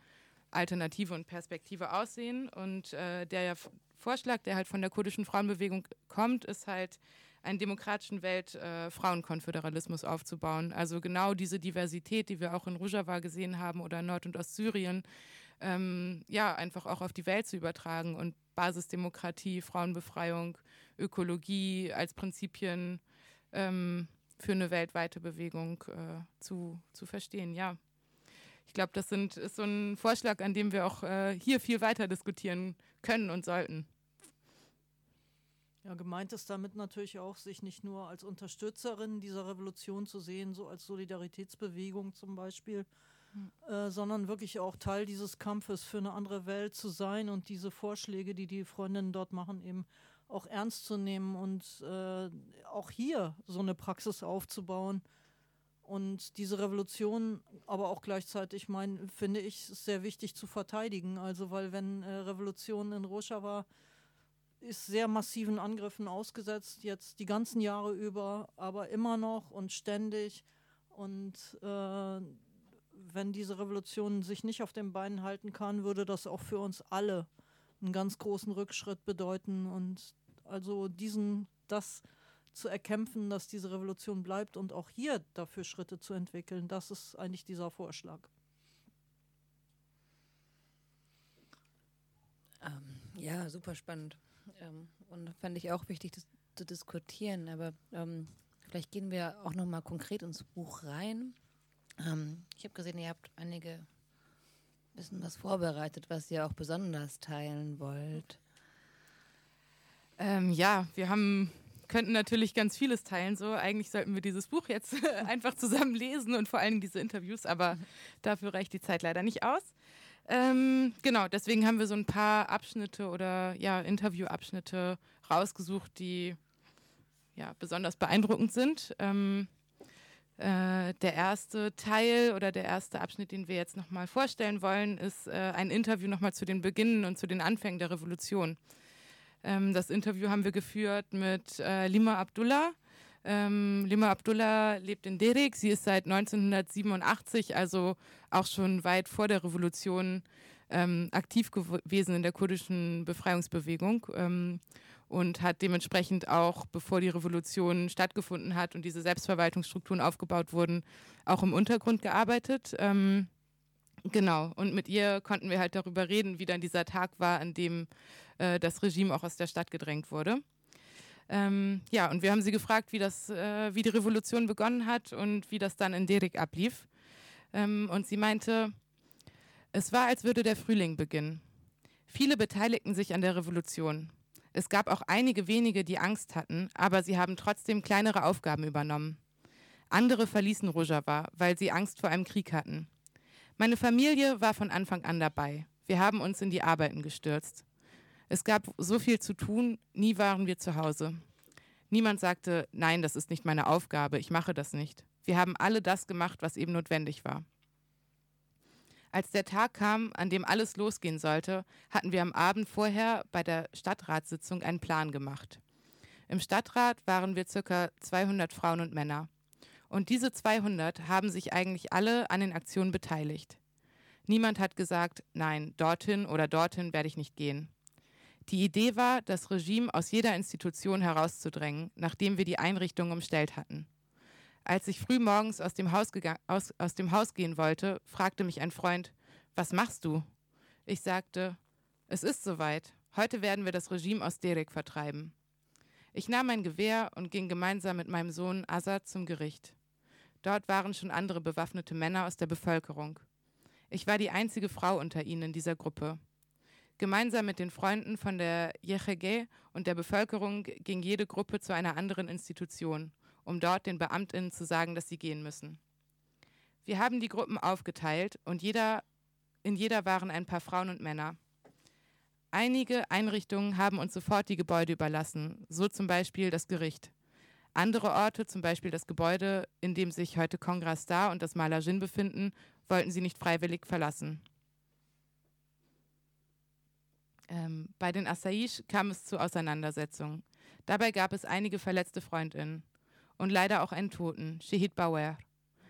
Alternative und Perspektive aussehen? Und äh, der ja Vorschlag, der halt von der kurdischen Frauenbewegung kommt, ist halt einen demokratischen Welt-Frauenkonföderalismus äh, aufzubauen. Also genau diese Diversität, die wir auch in Rojava gesehen haben oder Nord- und Ostsyrien, ähm, ja, einfach auch auf die Welt zu übertragen und Basisdemokratie, Frauenbefreiung, Ökologie als Prinzipien ähm, für eine weltweite Bewegung äh, zu, zu verstehen, ja. Ich glaube, das sind, ist so ein Vorschlag, an dem wir auch äh, hier viel weiter diskutieren können und sollten. Ja, gemeint ist damit natürlich auch, sich nicht nur als Unterstützerin dieser Revolution zu sehen, so als Solidaritätsbewegung zum Beispiel, mhm. äh, sondern wirklich auch Teil dieses Kampfes für eine andere Welt zu sein und diese Vorschläge, die die Freundinnen dort machen, eben auch ernst zu nehmen und äh, auch hier so eine Praxis aufzubauen. Und diese Revolution, aber auch gleichzeitig, mein, finde ich, ist sehr wichtig zu verteidigen. Also, weil wenn äh, Revolution in Rojava ist sehr massiven Angriffen ausgesetzt, jetzt die ganzen Jahre über, aber immer noch und ständig. Und äh, wenn diese Revolution sich nicht auf den Beinen halten kann, würde das auch für uns alle einen ganz großen Rückschritt bedeuten. Und also diesen, das zu erkämpfen, dass diese Revolution bleibt und auch hier dafür Schritte zu entwickeln, das ist eigentlich dieser Vorschlag. Ähm, ja, super spannend. Ähm, und fand ich auch wichtig, das zu diskutieren. Aber ähm, vielleicht gehen wir auch noch mal konkret ins Buch rein. Ähm, ich habe gesehen, ihr habt einige bisschen was vorbereitet, was ihr auch besonders teilen wollt. Ähm, ja, wir haben könnten natürlich ganz vieles teilen. So, eigentlich sollten wir dieses Buch jetzt [laughs] einfach zusammen lesen und vor allem diese Interviews, aber dafür reicht die Zeit leider nicht aus. Ähm, genau, deswegen haben wir so ein paar Abschnitte oder ja, Interviewabschnitte rausgesucht, die ja, besonders beeindruckend sind. Ähm, äh, der erste Teil oder der erste Abschnitt, den wir jetzt nochmal vorstellen wollen, ist äh, ein Interview nochmal zu den Beginnen und zu den Anfängen der Revolution. Ähm, das Interview haben wir geführt mit äh, Lima Abdullah. Ähm, Lima Abdullah lebt in Derek. Sie ist seit 1987, also auch schon weit vor der Revolution, ähm, aktiv gewesen in der kurdischen Befreiungsbewegung ähm, und hat dementsprechend auch, bevor die Revolution stattgefunden hat und diese Selbstverwaltungsstrukturen aufgebaut wurden, auch im Untergrund gearbeitet. Ähm, genau, und mit ihr konnten wir halt darüber reden, wie dann dieser Tag war, an dem äh, das Regime auch aus der Stadt gedrängt wurde. Ähm, ja, und wir haben sie gefragt, wie, das, äh, wie die Revolution begonnen hat und wie das dann in Derek ablief. Ähm, und sie meinte, es war, als würde der Frühling beginnen. Viele beteiligten sich an der Revolution. Es gab auch einige wenige, die Angst hatten, aber sie haben trotzdem kleinere Aufgaben übernommen. Andere verließen Rojava, weil sie Angst vor einem Krieg hatten. Meine Familie war von Anfang an dabei. Wir haben uns in die Arbeiten gestürzt. Es gab so viel zu tun, nie waren wir zu Hause. Niemand sagte, nein, das ist nicht meine Aufgabe, ich mache das nicht. Wir haben alle das gemacht, was eben notwendig war. Als der Tag kam, an dem alles losgehen sollte, hatten wir am Abend vorher bei der Stadtratssitzung einen Plan gemacht. Im Stadtrat waren wir circa 200 Frauen und Männer. Und diese 200 haben sich eigentlich alle an den Aktionen beteiligt. Niemand hat gesagt, nein, dorthin oder dorthin werde ich nicht gehen. Die Idee war, das Regime aus jeder Institution herauszudrängen, nachdem wir die Einrichtung umstellt hatten. Als ich früh morgens aus dem, Haus aus, aus dem Haus gehen wollte, fragte mich ein Freund, was machst du? Ich sagte, es ist soweit. Heute werden wir das Regime aus Derek vertreiben. Ich nahm mein Gewehr und ging gemeinsam mit meinem Sohn Azad zum Gericht. Dort waren schon andere bewaffnete Männer aus der Bevölkerung. Ich war die einzige Frau unter ihnen in dieser Gruppe. Gemeinsam mit den Freunden von der Yechege und der Bevölkerung ging jede Gruppe zu einer anderen Institution, um dort den Beamtinnen zu sagen, dass sie gehen müssen. Wir haben die Gruppen aufgeteilt und jeder, in jeder waren ein paar Frauen und Männer. Einige Einrichtungen haben uns sofort die Gebäude überlassen, so zum Beispiel das Gericht. Andere Orte, zum Beispiel das Gebäude, in dem sich heute Kongress Star und das Malajin befinden, wollten sie nicht freiwillig verlassen. Ähm, bei den Assaish kam es zu Auseinandersetzungen. Dabei gab es einige verletzte Freundinnen und leider auch einen Toten, Shehid Bauer.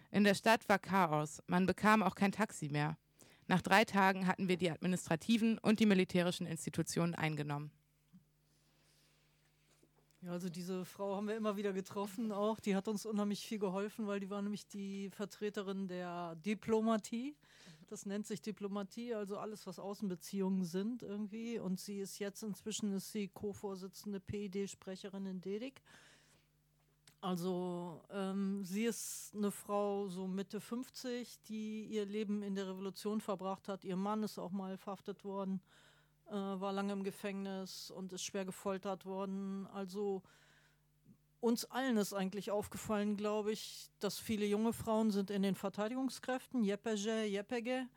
In der Stadt war Chaos, man bekam auch kein Taxi mehr. Nach drei Tagen hatten wir die administrativen und die militärischen Institutionen eingenommen. Ja, also diese Frau haben wir immer wieder getroffen auch. Die hat uns unheimlich viel geholfen, weil die war nämlich die Vertreterin der Diplomatie. Das nennt sich Diplomatie, also alles, was Außenbeziehungen sind irgendwie. Und sie ist jetzt inzwischen ist sie Co-Vorsitzende PID-Sprecherin in Dedik. Also ähm, sie ist eine Frau so Mitte 50, die ihr Leben in der Revolution verbracht hat. Ihr Mann ist auch mal verhaftet worden, äh, war lange im Gefängnis und ist schwer gefoltert worden. Also uns allen ist eigentlich aufgefallen, glaube ich, dass viele junge Frauen sind in den Verteidigungskräften, Jepege, Jepege,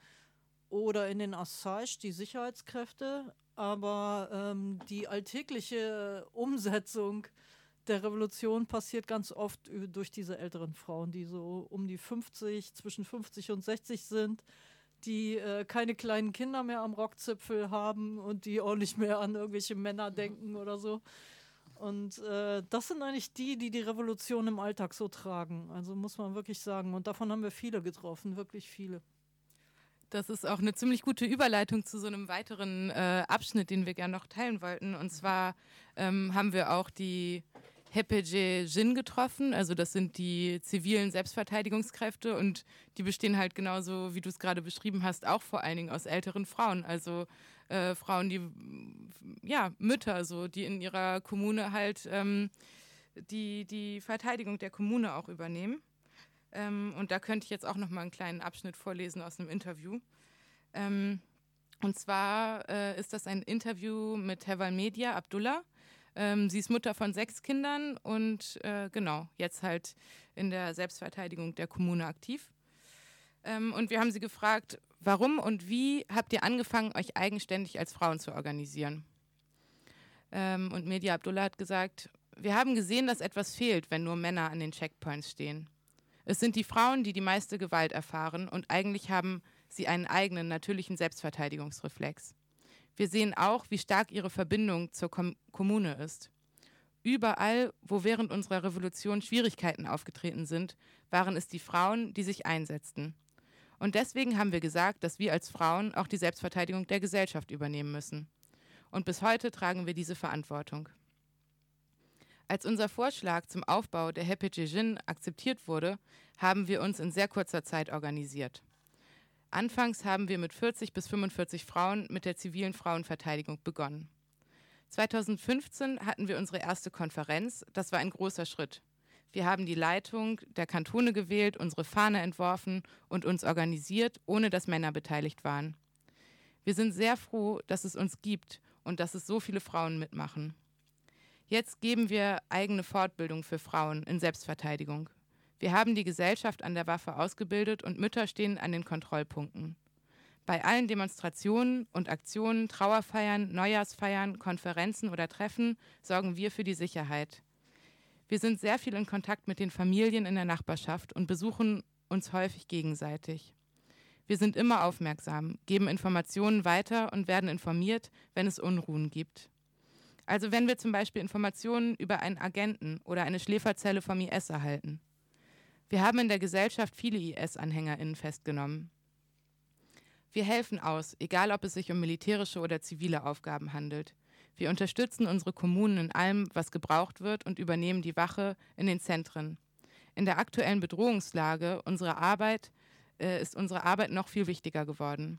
oder in den Assage, die Sicherheitskräfte. Aber ähm, die alltägliche Umsetzung der Revolution passiert ganz oft durch diese älteren Frauen, die so um die 50, zwischen 50 und 60 sind, die äh, keine kleinen Kinder mehr am Rockzipfel haben und die auch nicht mehr an irgendwelche Männer denken oder so. Und äh, das sind eigentlich die, die die Revolution im Alltag so tragen. Also muss man wirklich sagen. Und davon haben wir viele getroffen, wirklich viele. Das ist auch eine ziemlich gute Überleitung zu so einem weiteren äh, Abschnitt, den wir gerne noch teilen wollten. Und zwar ähm, haben wir auch die Hepeje Jin getroffen. Also das sind die zivilen Selbstverteidigungskräfte und die bestehen halt genauso, wie du es gerade beschrieben hast, auch vor allen Dingen aus älteren Frauen. Also äh, Frauen, die ja Mütter, so die in ihrer Kommune halt ähm, die die Verteidigung der Kommune auch übernehmen. Ähm, und da könnte ich jetzt auch noch mal einen kleinen Abschnitt vorlesen aus einem Interview. Ähm, und zwar äh, ist das ein Interview mit Heval Media Abdullah. Ähm, sie ist Mutter von sechs Kindern und äh, genau, jetzt halt in der Selbstverteidigung der Kommune aktiv. Ähm, und wir haben sie gefragt, warum und wie habt ihr angefangen, euch eigenständig als Frauen zu organisieren? Ähm, und Media Abdullah hat gesagt, wir haben gesehen, dass etwas fehlt, wenn nur Männer an den Checkpoints stehen. Es sind die Frauen, die die meiste Gewalt erfahren und eigentlich haben sie einen eigenen natürlichen Selbstverteidigungsreflex. Wir sehen auch, wie stark ihre Verbindung zur Kom Kommune ist. Überall, wo während unserer Revolution Schwierigkeiten aufgetreten sind, waren es die Frauen, die sich einsetzten. Und deswegen haben wir gesagt, dass wir als Frauen auch die Selbstverteidigung der Gesellschaft übernehmen müssen. Und bis heute tragen wir diese Verantwortung. Als unser Vorschlag zum Aufbau der Happy Jin akzeptiert wurde, haben wir uns in sehr kurzer Zeit organisiert. Anfangs haben wir mit 40 bis 45 Frauen mit der zivilen Frauenverteidigung begonnen. 2015 hatten wir unsere erste Konferenz. Das war ein großer Schritt. Wir haben die Leitung der Kantone gewählt, unsere Fahne entworfen und uns organisiert, ohne dass Männer beteiligt waren. Wir sind sehr froh, dass es uns gibt und dass es so viele Frauen mitmachen. Jetzt geben wir eigene Fortbildung für Frauen in Selbstverteidigung. Wir haben die Gesellschaft an der Waffe ausgebildet und Mütter stehen an den Kontrollpunkten. Bei allen Demonstrationen und Aktionen, Trauerfeiern, Neujahrsfeiern, Konferenzen oder Treffen sorgen wir für die Sicherheit. Wir sind sehr viel in Kontakt mit den Familien in der Nachbarschaft und besuchen uns häufig gegenseitig. Wir sind immer aufmerksam, geben Informationen weiter und werden informiert, wenn es Unruhen gibt. Also wenn wir zum Beispiel Informationen über einen Agenten oder eine Schläferzelle vom IS erhalten. Wir haben in der Gesellschaft viele IS-AnhängerInnen festgenommen. Wir helfen aus, egal ob es sich um militärische oder zivile Aufgaben handelt. Wir unterstützen unsere Kommunen in allem, was gebraucht wird und übernehmen die Wache in den Zentren. In der aktuellen Bedrohungslage unserer Arbeit äh, ist unsere Arbeit noch viel wichtiger geworden.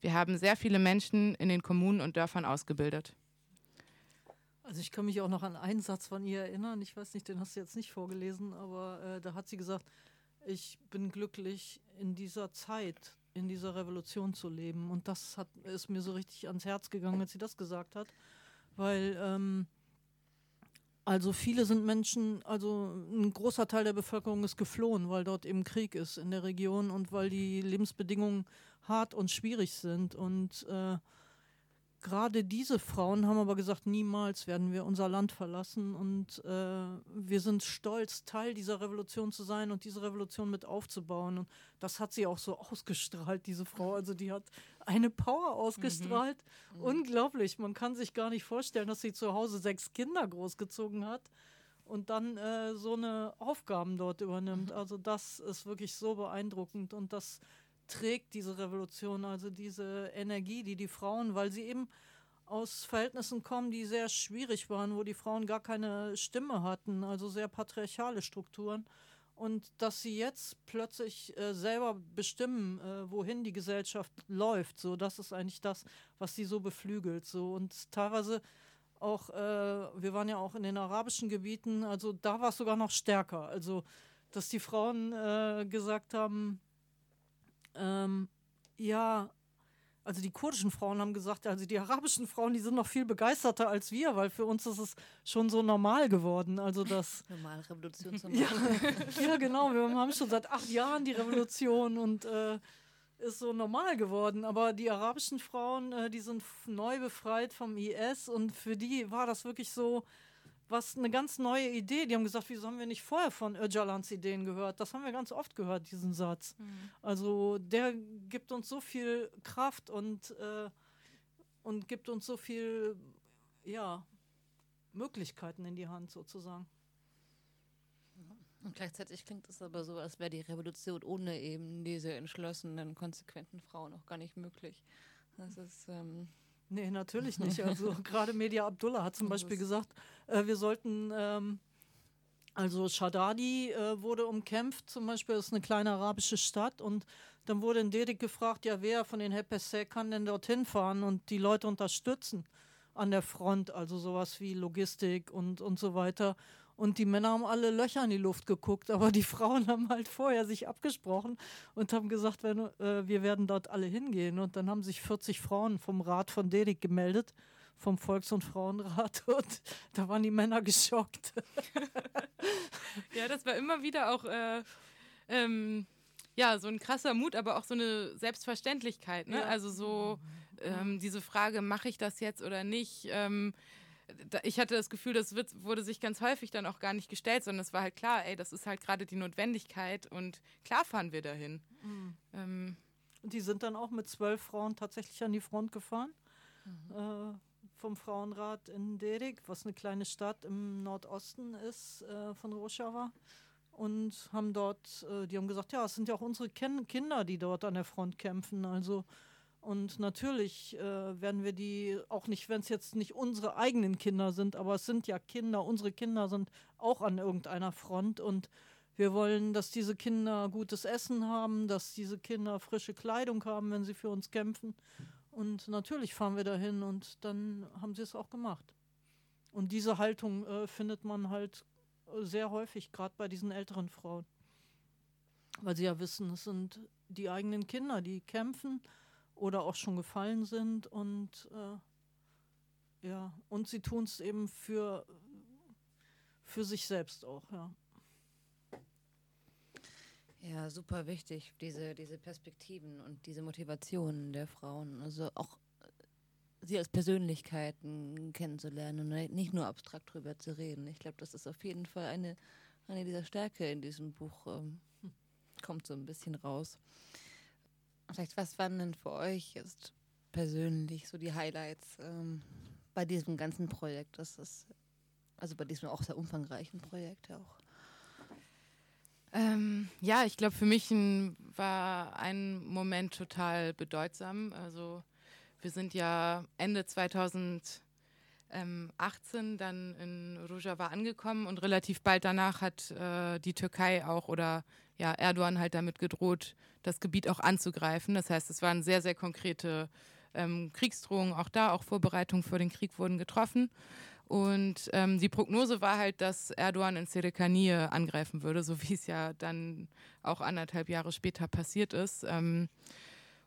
Wir haben sehr viele Menschen in den Kommunen und Dörfern ausgebildet. Also ich kann mich auch noch an einen Satz von ihr erinnern. Ich weiß nicht, den hast du jetzt nicht vorgelesen, aber äh, da hat sie gesagt, ich bin glücklich in dieser Zeit, in dieser Revolution zu leben. Und das hat, ist mir so richtig ans Herz gegangen, als sie das gesagt hat. Weil ähm, also viele sind Menschen, also ein großer Teil der Bevölkerung ist geflohen, weil dort eben Krieg ist in der Region und weil die Lebensbedingungen hart und schwierig sind. Und äh, gerade diese Frauen haben aber gesagt, niemals werden wir unser Land verlassen und äh, wir sind stolz, Teil dieser Revolution zu sein und diese Revolution mit aufzubauen. Und das hat sie auch so ausgestrahlt, diese Frau. Also die hat eine Power ausgestrahlt. Mhm. Unglaublich. Man kann sich gar nicht vorstellen, dass sie zu Hause sechs Kinder großgezogen hat und dann äh, so eine Aufgaben dort übernimmt. Mhm. Also das ist wirklich so beeindruckend und das trägt diese Revolution, also diese Energie, die die Frauen, weil sie eben aus Verhältnissen kommen, die sehr schwierig waren, wo die Frauen gar keine Stimme hatten, also sehr patriarchale Strukturen. Und dass sie jetzt plötzlich äh, selber bestimmen, äh, wohin die Gesellschaft läuft, so das ist eigentlich das, was sie so beflügelt. So und teilweise auch, äh, wir waren ja auch in den arabischen Gebieten, also da war es sogar noch stärker. Also, dass die Frauen äh, gesagt haben, ähm, ja, also die kurdischen Frauen haben gesagt, also die arabischen Frauen, die sind noch viel begeisterter als wir, weil für uns ist es schon so normal geworden. Also das [laughs] normale Revolution zum [laughs] ja, [laughs] ja, genau. Wir haben schon seit acht Jahren die Revolution und äh, ist so normal geworden. Aber die arabischen Frauen, äh, die sind neu befreit vom IS und für die war das wirklich so, was eine ganz neue Idee. Die haben gesagt, wieso haben wir nicht vorher von Öcalans Ideen gehört? Das haben wir ganz oft gehört, diesen Satz. Mhm. Also der gibt uns so viel Kraft und, äh, und gibt uns so viel ja, Möglichkeiten in die Hand sozusagen. Und gleichzeitig klingt es aber so, als wäre die Revolution ohne eben diese entschlossenen, konsequenten Frauen auch gar nicht möglich. Das ist ähm, Nee, natürlich nicht. [laughs] Also gerade Media Abdullah hat zum Beispiel gesagt, äh, wir sollten, ähm, also Shadadi äh, wurde umkämpft, zum Beispiel, das ist eine kleine arabische Stadt und dann wurde in Dedik gefragt, ja, wer von den HPSC kann denn dorthin fahren und die Leute unterstützen an der Front, also sowas wie Logistik und, und so weiter. Und die Männer haben alle Löcher in die Luft geguckt, aber die [laughs] Frauen haben halt vorher sich abgesprochen und haben gesagt, wenn, äh, wir werden dort alle hingehen. Und dann haben sich 40 Frauen vom Rat von Dedik gemeldet, vom Volks- und Frauenrat. [laughs] Und da waren die Männer geschockt. [laughs] ja, das war immer wieder auch äh, ähm, ja, so ein krasser Mut, aber auch so eine Selbstverständlichkeit. Ne? Ja. Also so ähm, diese Frage, mache ich das jetzt oder nicht? Ähm, ich hatte das Gefühl, das wird, wurde sich ganz häufig dann auch gar nicht gestellt, sondern es war halt klar, ey, das ist halt gerade die Notwendigkeit und klar fahren wir dahin. Mhm. Ähm, und die sind dann auch mit zwölf Frauen tatsächlich an die Front gefahren. Mhm. Äh, vom Frauenrat in Derik, was eine kleine Stadt im Nordosten ist äh, von Rojava. Und haben dort, äh, die haben gesagt, ja, es sind ja auch unsere Ken Kinder, die dort an der Front kämpfen. Also und natürlich äh, werden wir die, auch nicht, wenn es jetzt nicht unsere eigenen Kinder sind, aber es sind ja Kinder, unsere Kinder sind auch an irgendeiner Front und wir wollen, dass diese Kinder gutes Essen haben, dass diese Kinder frische Kleidung haben, wenn sie für uns kämpfen. Und natürlich fahren wir dahin und dann haben sie es auch gemacht. Und diese Haltung äh, findet man halt äh, sehr häufig, gerade bei diesen älteren Frauen. Weil sie ja wissen, es sind die eigenen Kinder, die kämpfen oder auch schon gefallen sind und äh, ja, und sie tun es eben für, für sich selbst auch, ja. Ja, super wichtig, diese, diese Perspektiven und diese Motivationen der Frauen. Also auch äh, sie als Persönlichkeiten kennenzulernen und nicht nur abstrakt drüber zu reden. Ich glaube, das ist auf jeden Fall eine, eine dieser Stärke in diesem Buch, ähm, kommt so ein bisschen raus. Vielleicht, was waren denn für euch jetzt persönlich so die Highlights ähm, bei diesem ganzen Projekt? Das ist, also bei diesem auch sehr umfangreichen Projekt ja auch. Ähm, ja, ich glaube, für mich ein, war ein Moment total bedeutsam. Also wir sind ja Ende 2018 dann in Rojava angekommen und relativ bald danach hat äh, die Türkei auch oder ja, Erdogan halt damit gedroht, das Gebiet auch anzugreifen. Das heißt, es waren sehr, sehr konkrete ähm, Kriegsdrohungen auch da, auch Vorbereitungen für den Krieg wurden getroffen. Und ähm, die Prognose war halt, dass Erdogan in Serekanie angreifen würde, so wie es ja dann auch anderthalb Jahre später passiert ist ähm,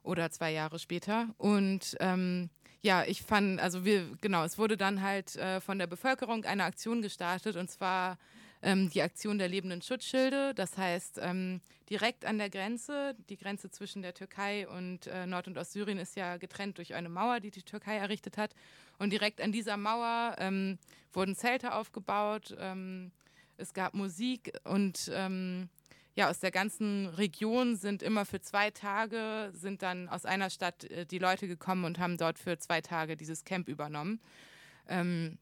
oder zwei Jahre später. Und ähm, ja, ich fand, also wir, genau, es wurde dann halt äh, von der Bevölkerung eine Aktion gestartet und zwar ähm, die Aktion der lebenden Schutzschilde. Das heißt, ähm, direkt an der Grenze, die Grenze zwischen der Türkei und äh, Nord- und Ostsyrien ist ja getrennt durch eine Mauer, die die Türkei errichtet hat. Und direkt an dieser Mauer ähm, wurden Zelte aufgebaut, ähm, es gab Musik und ähm, ja, aus der ganzen Region sind immer für zwei Tage, sind dann aus einer Stadt äh, die Leute gekommen und haben dort für zwei Tage dieses Camp übernommen. Ähm,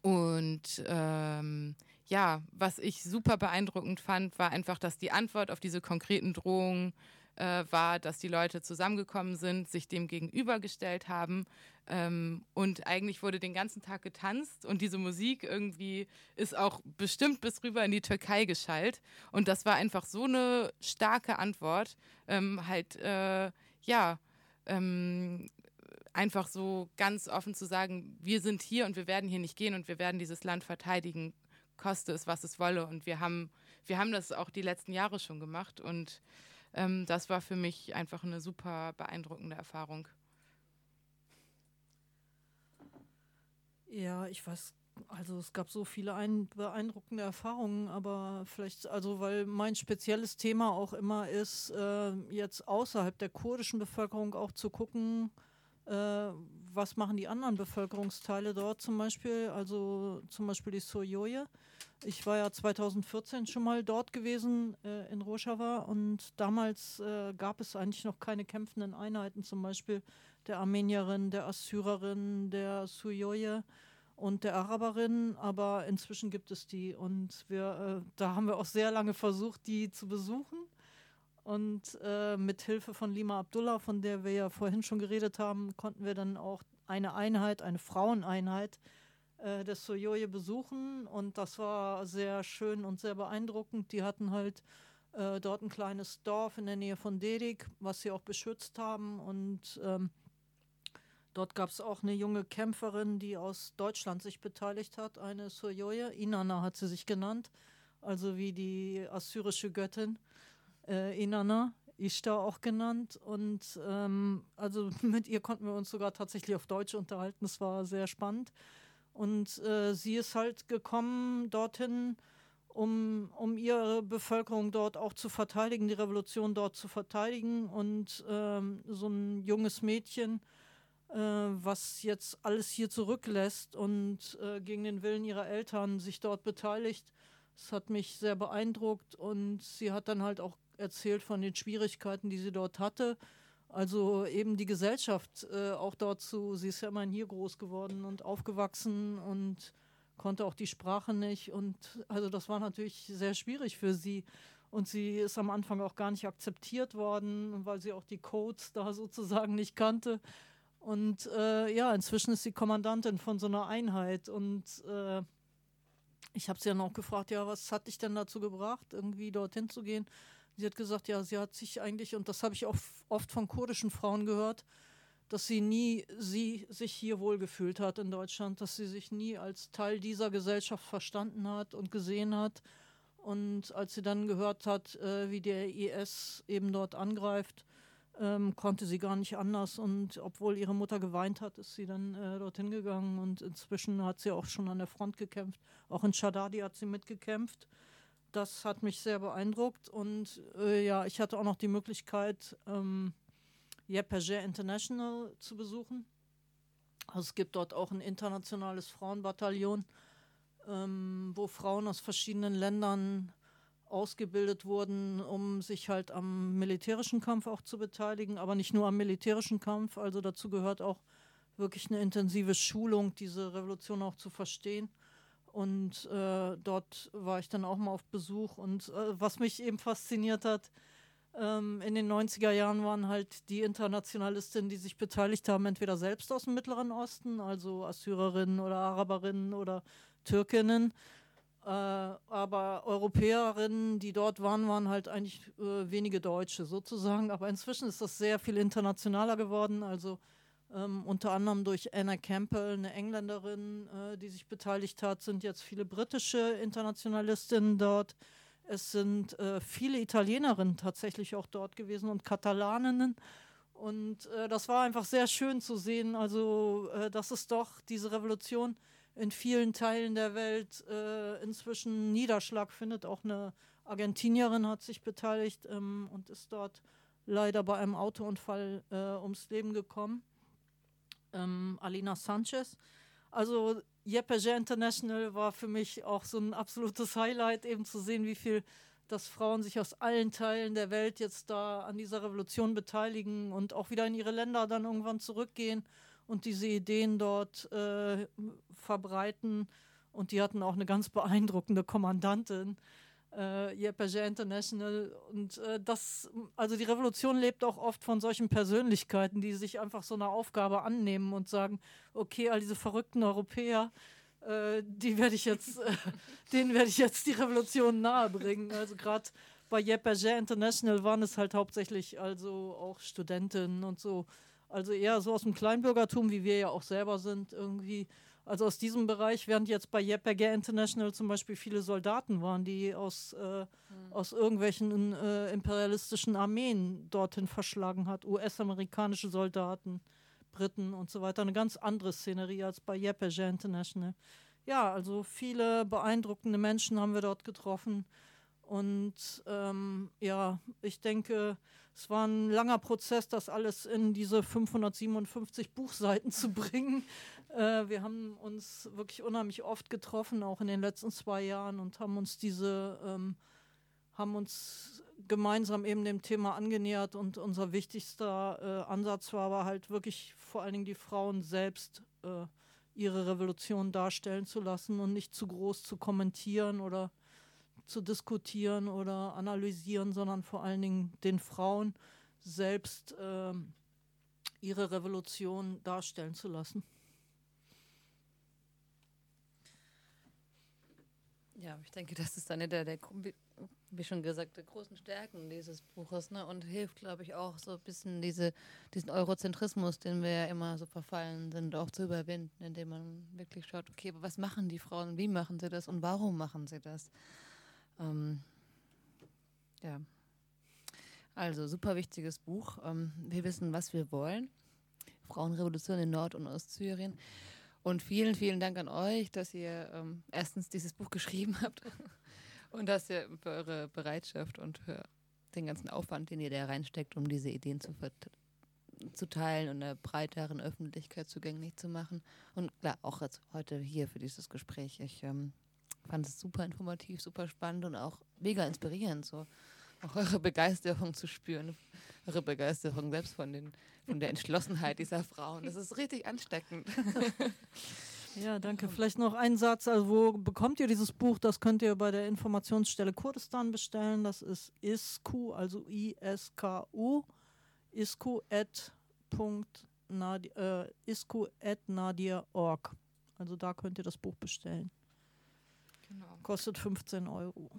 und ähm, ja, was ich super beeindruckend fand, war einfach, dass die Antwort auf diese konkreten Drohungen äh, war, dass die Leute zusammengekommen sind, sich dem gegenübergestellt haben. Ähm, und eigentlich wurde den ganzen Tag getanzt und diese Musik irgendwie ist auch bestimmt bis rüber in die Türkei geschallt. Und das war einfach so eine starke Antwort. Ähm, halt, äh, ja, ähm, einfach so ganz offen zu sagen, wir sind hier und wir werden hier nicht gehen und wir werden dieses Land verteidigen, koste es, was es wolle. Und wir haben, wir haben das auch die letzten Jahre schon gemacht und ähm, das war für mich einfach eine super beeindruckende Erfahrung. Ja, ich weiß, also es gab so viele ein, beeindruckende Erfahrungen, aber vielleicht, also weil mein spezielles Thema auch immer ist, äh, jetzt außerhalb der kurdischen Bevölkerung auch zu gucken, was machen die anderen Bevölkerungsteile dort zum Beispiel, also zum Beispiel die Soyoye. Ich war ja 2014 schon mal dort gewesen äh, in Rojava und damals äh, gab es eigentlich noch keine kämpfenden Einheiten, zum Beispiel der Armenierin, der Assyrerin, der Suyoye und der Araberin, aber inzwischen gibt es die und wir, äh, da haben wir auch sehr lange versucht, die zu besuchen. Und äh, mit Hilfe von Lima Abdullah, von der wir ja vorhin schon geredet haben, konnten wir dann auch eine Einheit, eine Fraueneinheit äh, des Soyoye besuchen. Und das war sehr schön und sehr beeindruckend. Die hatten halt äh, dort ein kleines Dorf in der Nähe von Dedik, was sie auch beschützt haben. Und ähm, Dort gab es auch eine junge Kämpferin, die aus Deutschland sich beteiligt hat, eine Soyoye. Inanna hat sie sich genannt, also wie die assyrische Göttin äh, Inanna, Ishtar auch genannt. Und ähm, also [laughs] mit ihr konnten wir uns sogar tatsächlich auf Deutsch unterhalten. Das war sehr spannend. Und äh, sie ist halt gekommen dorthin, um, um ihre Bevölkerung dort auch zu verteidigen, die Revolution dort zu verteidigen. Und ähm, so ein junges Mädchen, äh, was jetzt alles hier zurücklässt und äh, gegen den Willen ihrer Eltern sich dort beteiligt. Das hat mich sehr beeindruckt und sie hat dann halt auch erzählt von den Schwierigkeiten, die sie dort hatte. Also eben die Gesellschaft äh, auch dort zu, sie ist ja immerhin hier groß geworden und aufgewachsen und konnte auch die Sprache nicht. Und also das war natürlich sehr schwierig für sie. Und sie ist am Anfang auch gar nicht akzeptiert worden, weil sie auch die Codes da sozusagen nicht kannte. Und äh, ja, inzwischen ist sie Kommandantin von so einer Einheit. Und äh, ich habe sie dann auch gefragt, ja, was hat dich denn dazu gebracht, irgendwie dorthin zu gehen? Sie hat gesagt, ja, sie hat sich eigentlich, und das habe ich auch oft von kurdischen Frauen gehört, dass sie nie sie sich hier wohlgefühlt hat in Deutschland, dass sie sich nie als Teil dieser Gesellschaft verstanden hat und gesehen hat. Und als sie dann gehört hat, äh, wie der IS eben dort angreift, ähm, konnte sie gar nicht anders. Und obwohl ihre Mutter geweint hat, ist sie dann äh, dorthin gegangen. Und inzwischen hat sie auch schon an der Front gekämpft. Auch in Shadadi hat sie mitgekämpft. Das hat mich sehr beeindruckt. Und äh, ja, ich hatte auch noch die Möglichkeit, ähm, Yepage International zu besuchen. Also es gibt dort auch ein internationales Frauenbataillon, ähm, wo Frauen aus verschiedenen Ländern ausgebildet wurden, um sich halt am militärischen Kampf auch zu beteiligen, aber nicht nur am militärischen Kampf. Also dazu gehört auch wirklich eine intensive Schulung, diese Revolution auch zu verstehen. Und äh, dort war ich dann auch mal auf Besuch. Und äh, was mich eben fasziniert hat, ähm, in den 90er Jahren waren halt die Internationalistinnen, die sich beteiligt haben, entweder selbst aus dem Mittleren Osten, also Assyrerinnen oder Araberinnen oder Türkinnen, äh, aber Europäerinnen, die dort waren, waren halt eigentlich äh, wenige Deutsche sozusagen. Aber inzwischen ist das sehr viel internationaler geworden. Also ähm, unter anderem durch Anna Campbell, eine Engländerin, äh, die sich beteiligt hat, sind jetzt viele britische Internationalistinnen dort. Es sind äh, viele Italienerinnen tatsächlich auch dort gewesen und Katalaninnen. Und äh, das war einfach sehr schön zu sehen, also äh, dass es doch diese Revolution in vielen Teilen der Welt äh, inzwischen Niederschlag findet. Auch eine Argentinierin hat sich beteiligt ähm, und ist dort leider bei einem Autounfall äh, ums Leben gekommen. Ähm, Alina Sanchez. Also YPG International war für mich auch so ein absolutes Highlight, eben zu sehen, wie viel dass Frauen sich aus allen Teilen der Welt jetzt da an dieser Revolution beteiligen und auch wieder in ihre Länder dann irgendwann zurückgehen und diese Ideen dort äh, verbreiten. Und die hatten auch eine ganz beeindruckende Kommandantin, äh, YPG International. Und äh, das, also die Revolution lebt auch oft von solchen Persönlichkeiten, die sich einfach so eine Aufgabe annehmen und sagen, okay, all diese verrückten Europäer, äh, die werde ich jetzt, äh, [laughs] denen werde ich jetzt die Revolution nahebringen. Also gerade bei YPG International waren es halt hauptsächlich also auch Studentinnen und so Also eher so aus dem Kleinbürgertum, wie wir ja auch selber sind, irgendwie. Also aus diesem Bereich, während jetzt bei Yepperger International zum Beispiel viele Soldaten waren, die aus, äh, mhm. aus irgendwelchen äh, imperialistischen Armeen dorthin verschlagen hat, US-amerikanische Soldaten, Briten und so weiter. Eine ganz andere Szenerie als bei Yepperger International. Ja, also viele beeindruckende Menschen haben wir dort getroffen. Und ähm, ja, ich denke, es war ein langer Prozess, das alles in diese 557 Buchseiten [laughs] zu bringen. Äh, wir haben uns wirklich unheimlich oft getroffen, auch in den letzten zwei Jahren, und haben uns diese, ähm, haben uns gemeinsam eben dem Thema angenähert. Und unser wichtigster äh, Ansatz war aber halt wirklich vor allen Dingen die Frauen selbst äh, ihre Revolution darstellen zu lassen und nicht zu groß zu kommentieren oder zu diskutieren oder analysieren, sondern vor allen Dingen den Frauen selbst äh, ihre Revolution darstellen zu lassen. Ja, ich denke, das ist eine der, der wie schon gesagt, der großen Stärken dieses Buches ne? und hilft, glaube ich, auch so ein bisschen diese, diesen Eurozentrismus, den wir ja immer so verfallen sind, auch zu überwinden, indem man wirklich schaut, okay, was machen die Frauen, wie machen sie das und warum machen sie das? Ähm, ja. Also, super wichtiges Buch. Ähm, wir wissen, was wir wollen. Frauenrevolution in Nord- und Ostsyrien. Und vielen, vielen Dank an euch, dass ihr ähm, erstens dieses Buch geschrieben [laughs] habt und dass ihr für eure Bereitschaft und für den ganzen Aufwand, den ihr da reinsteckt, um diese Ideen zu, zu teilen und einer breiteren Öffentlichkeit zugänglich zu machen. Und klar, auch jetzt heute hier für dieses Gespräch. Ich ähm, fand es super informativ, super spannend und auch mega inspirierend, so auch eure Begeisterung zu spüren, eure Begeisterung selbst von, den, von der Entschlossenheit dieser Frauen. Das ist richtig ansteckend. [laughs] Ja, danke. Vielleicht noch ein Satz. Also, wo bekommt ihr dieses Buch? Das könnt ihr bei der Informationsstelle Kurdistan bestellen. Das ist isku, also I-S-K-U, äh, isku at nadir.org. Also da könnt ihr das Buch bestellen. Genau. Kostet 15 Euro.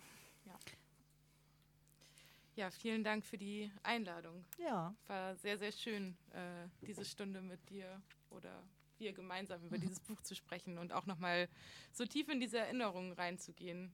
Ja. vielen Dank für die Einladung. Ja. War sehr, sehr schön, äh, diese Stunde mit dir oder wir gemeinsam über [laughs] dieses Buch zu sprechen und auch nochmal so tief in diese Erinnerungen reinzugehen.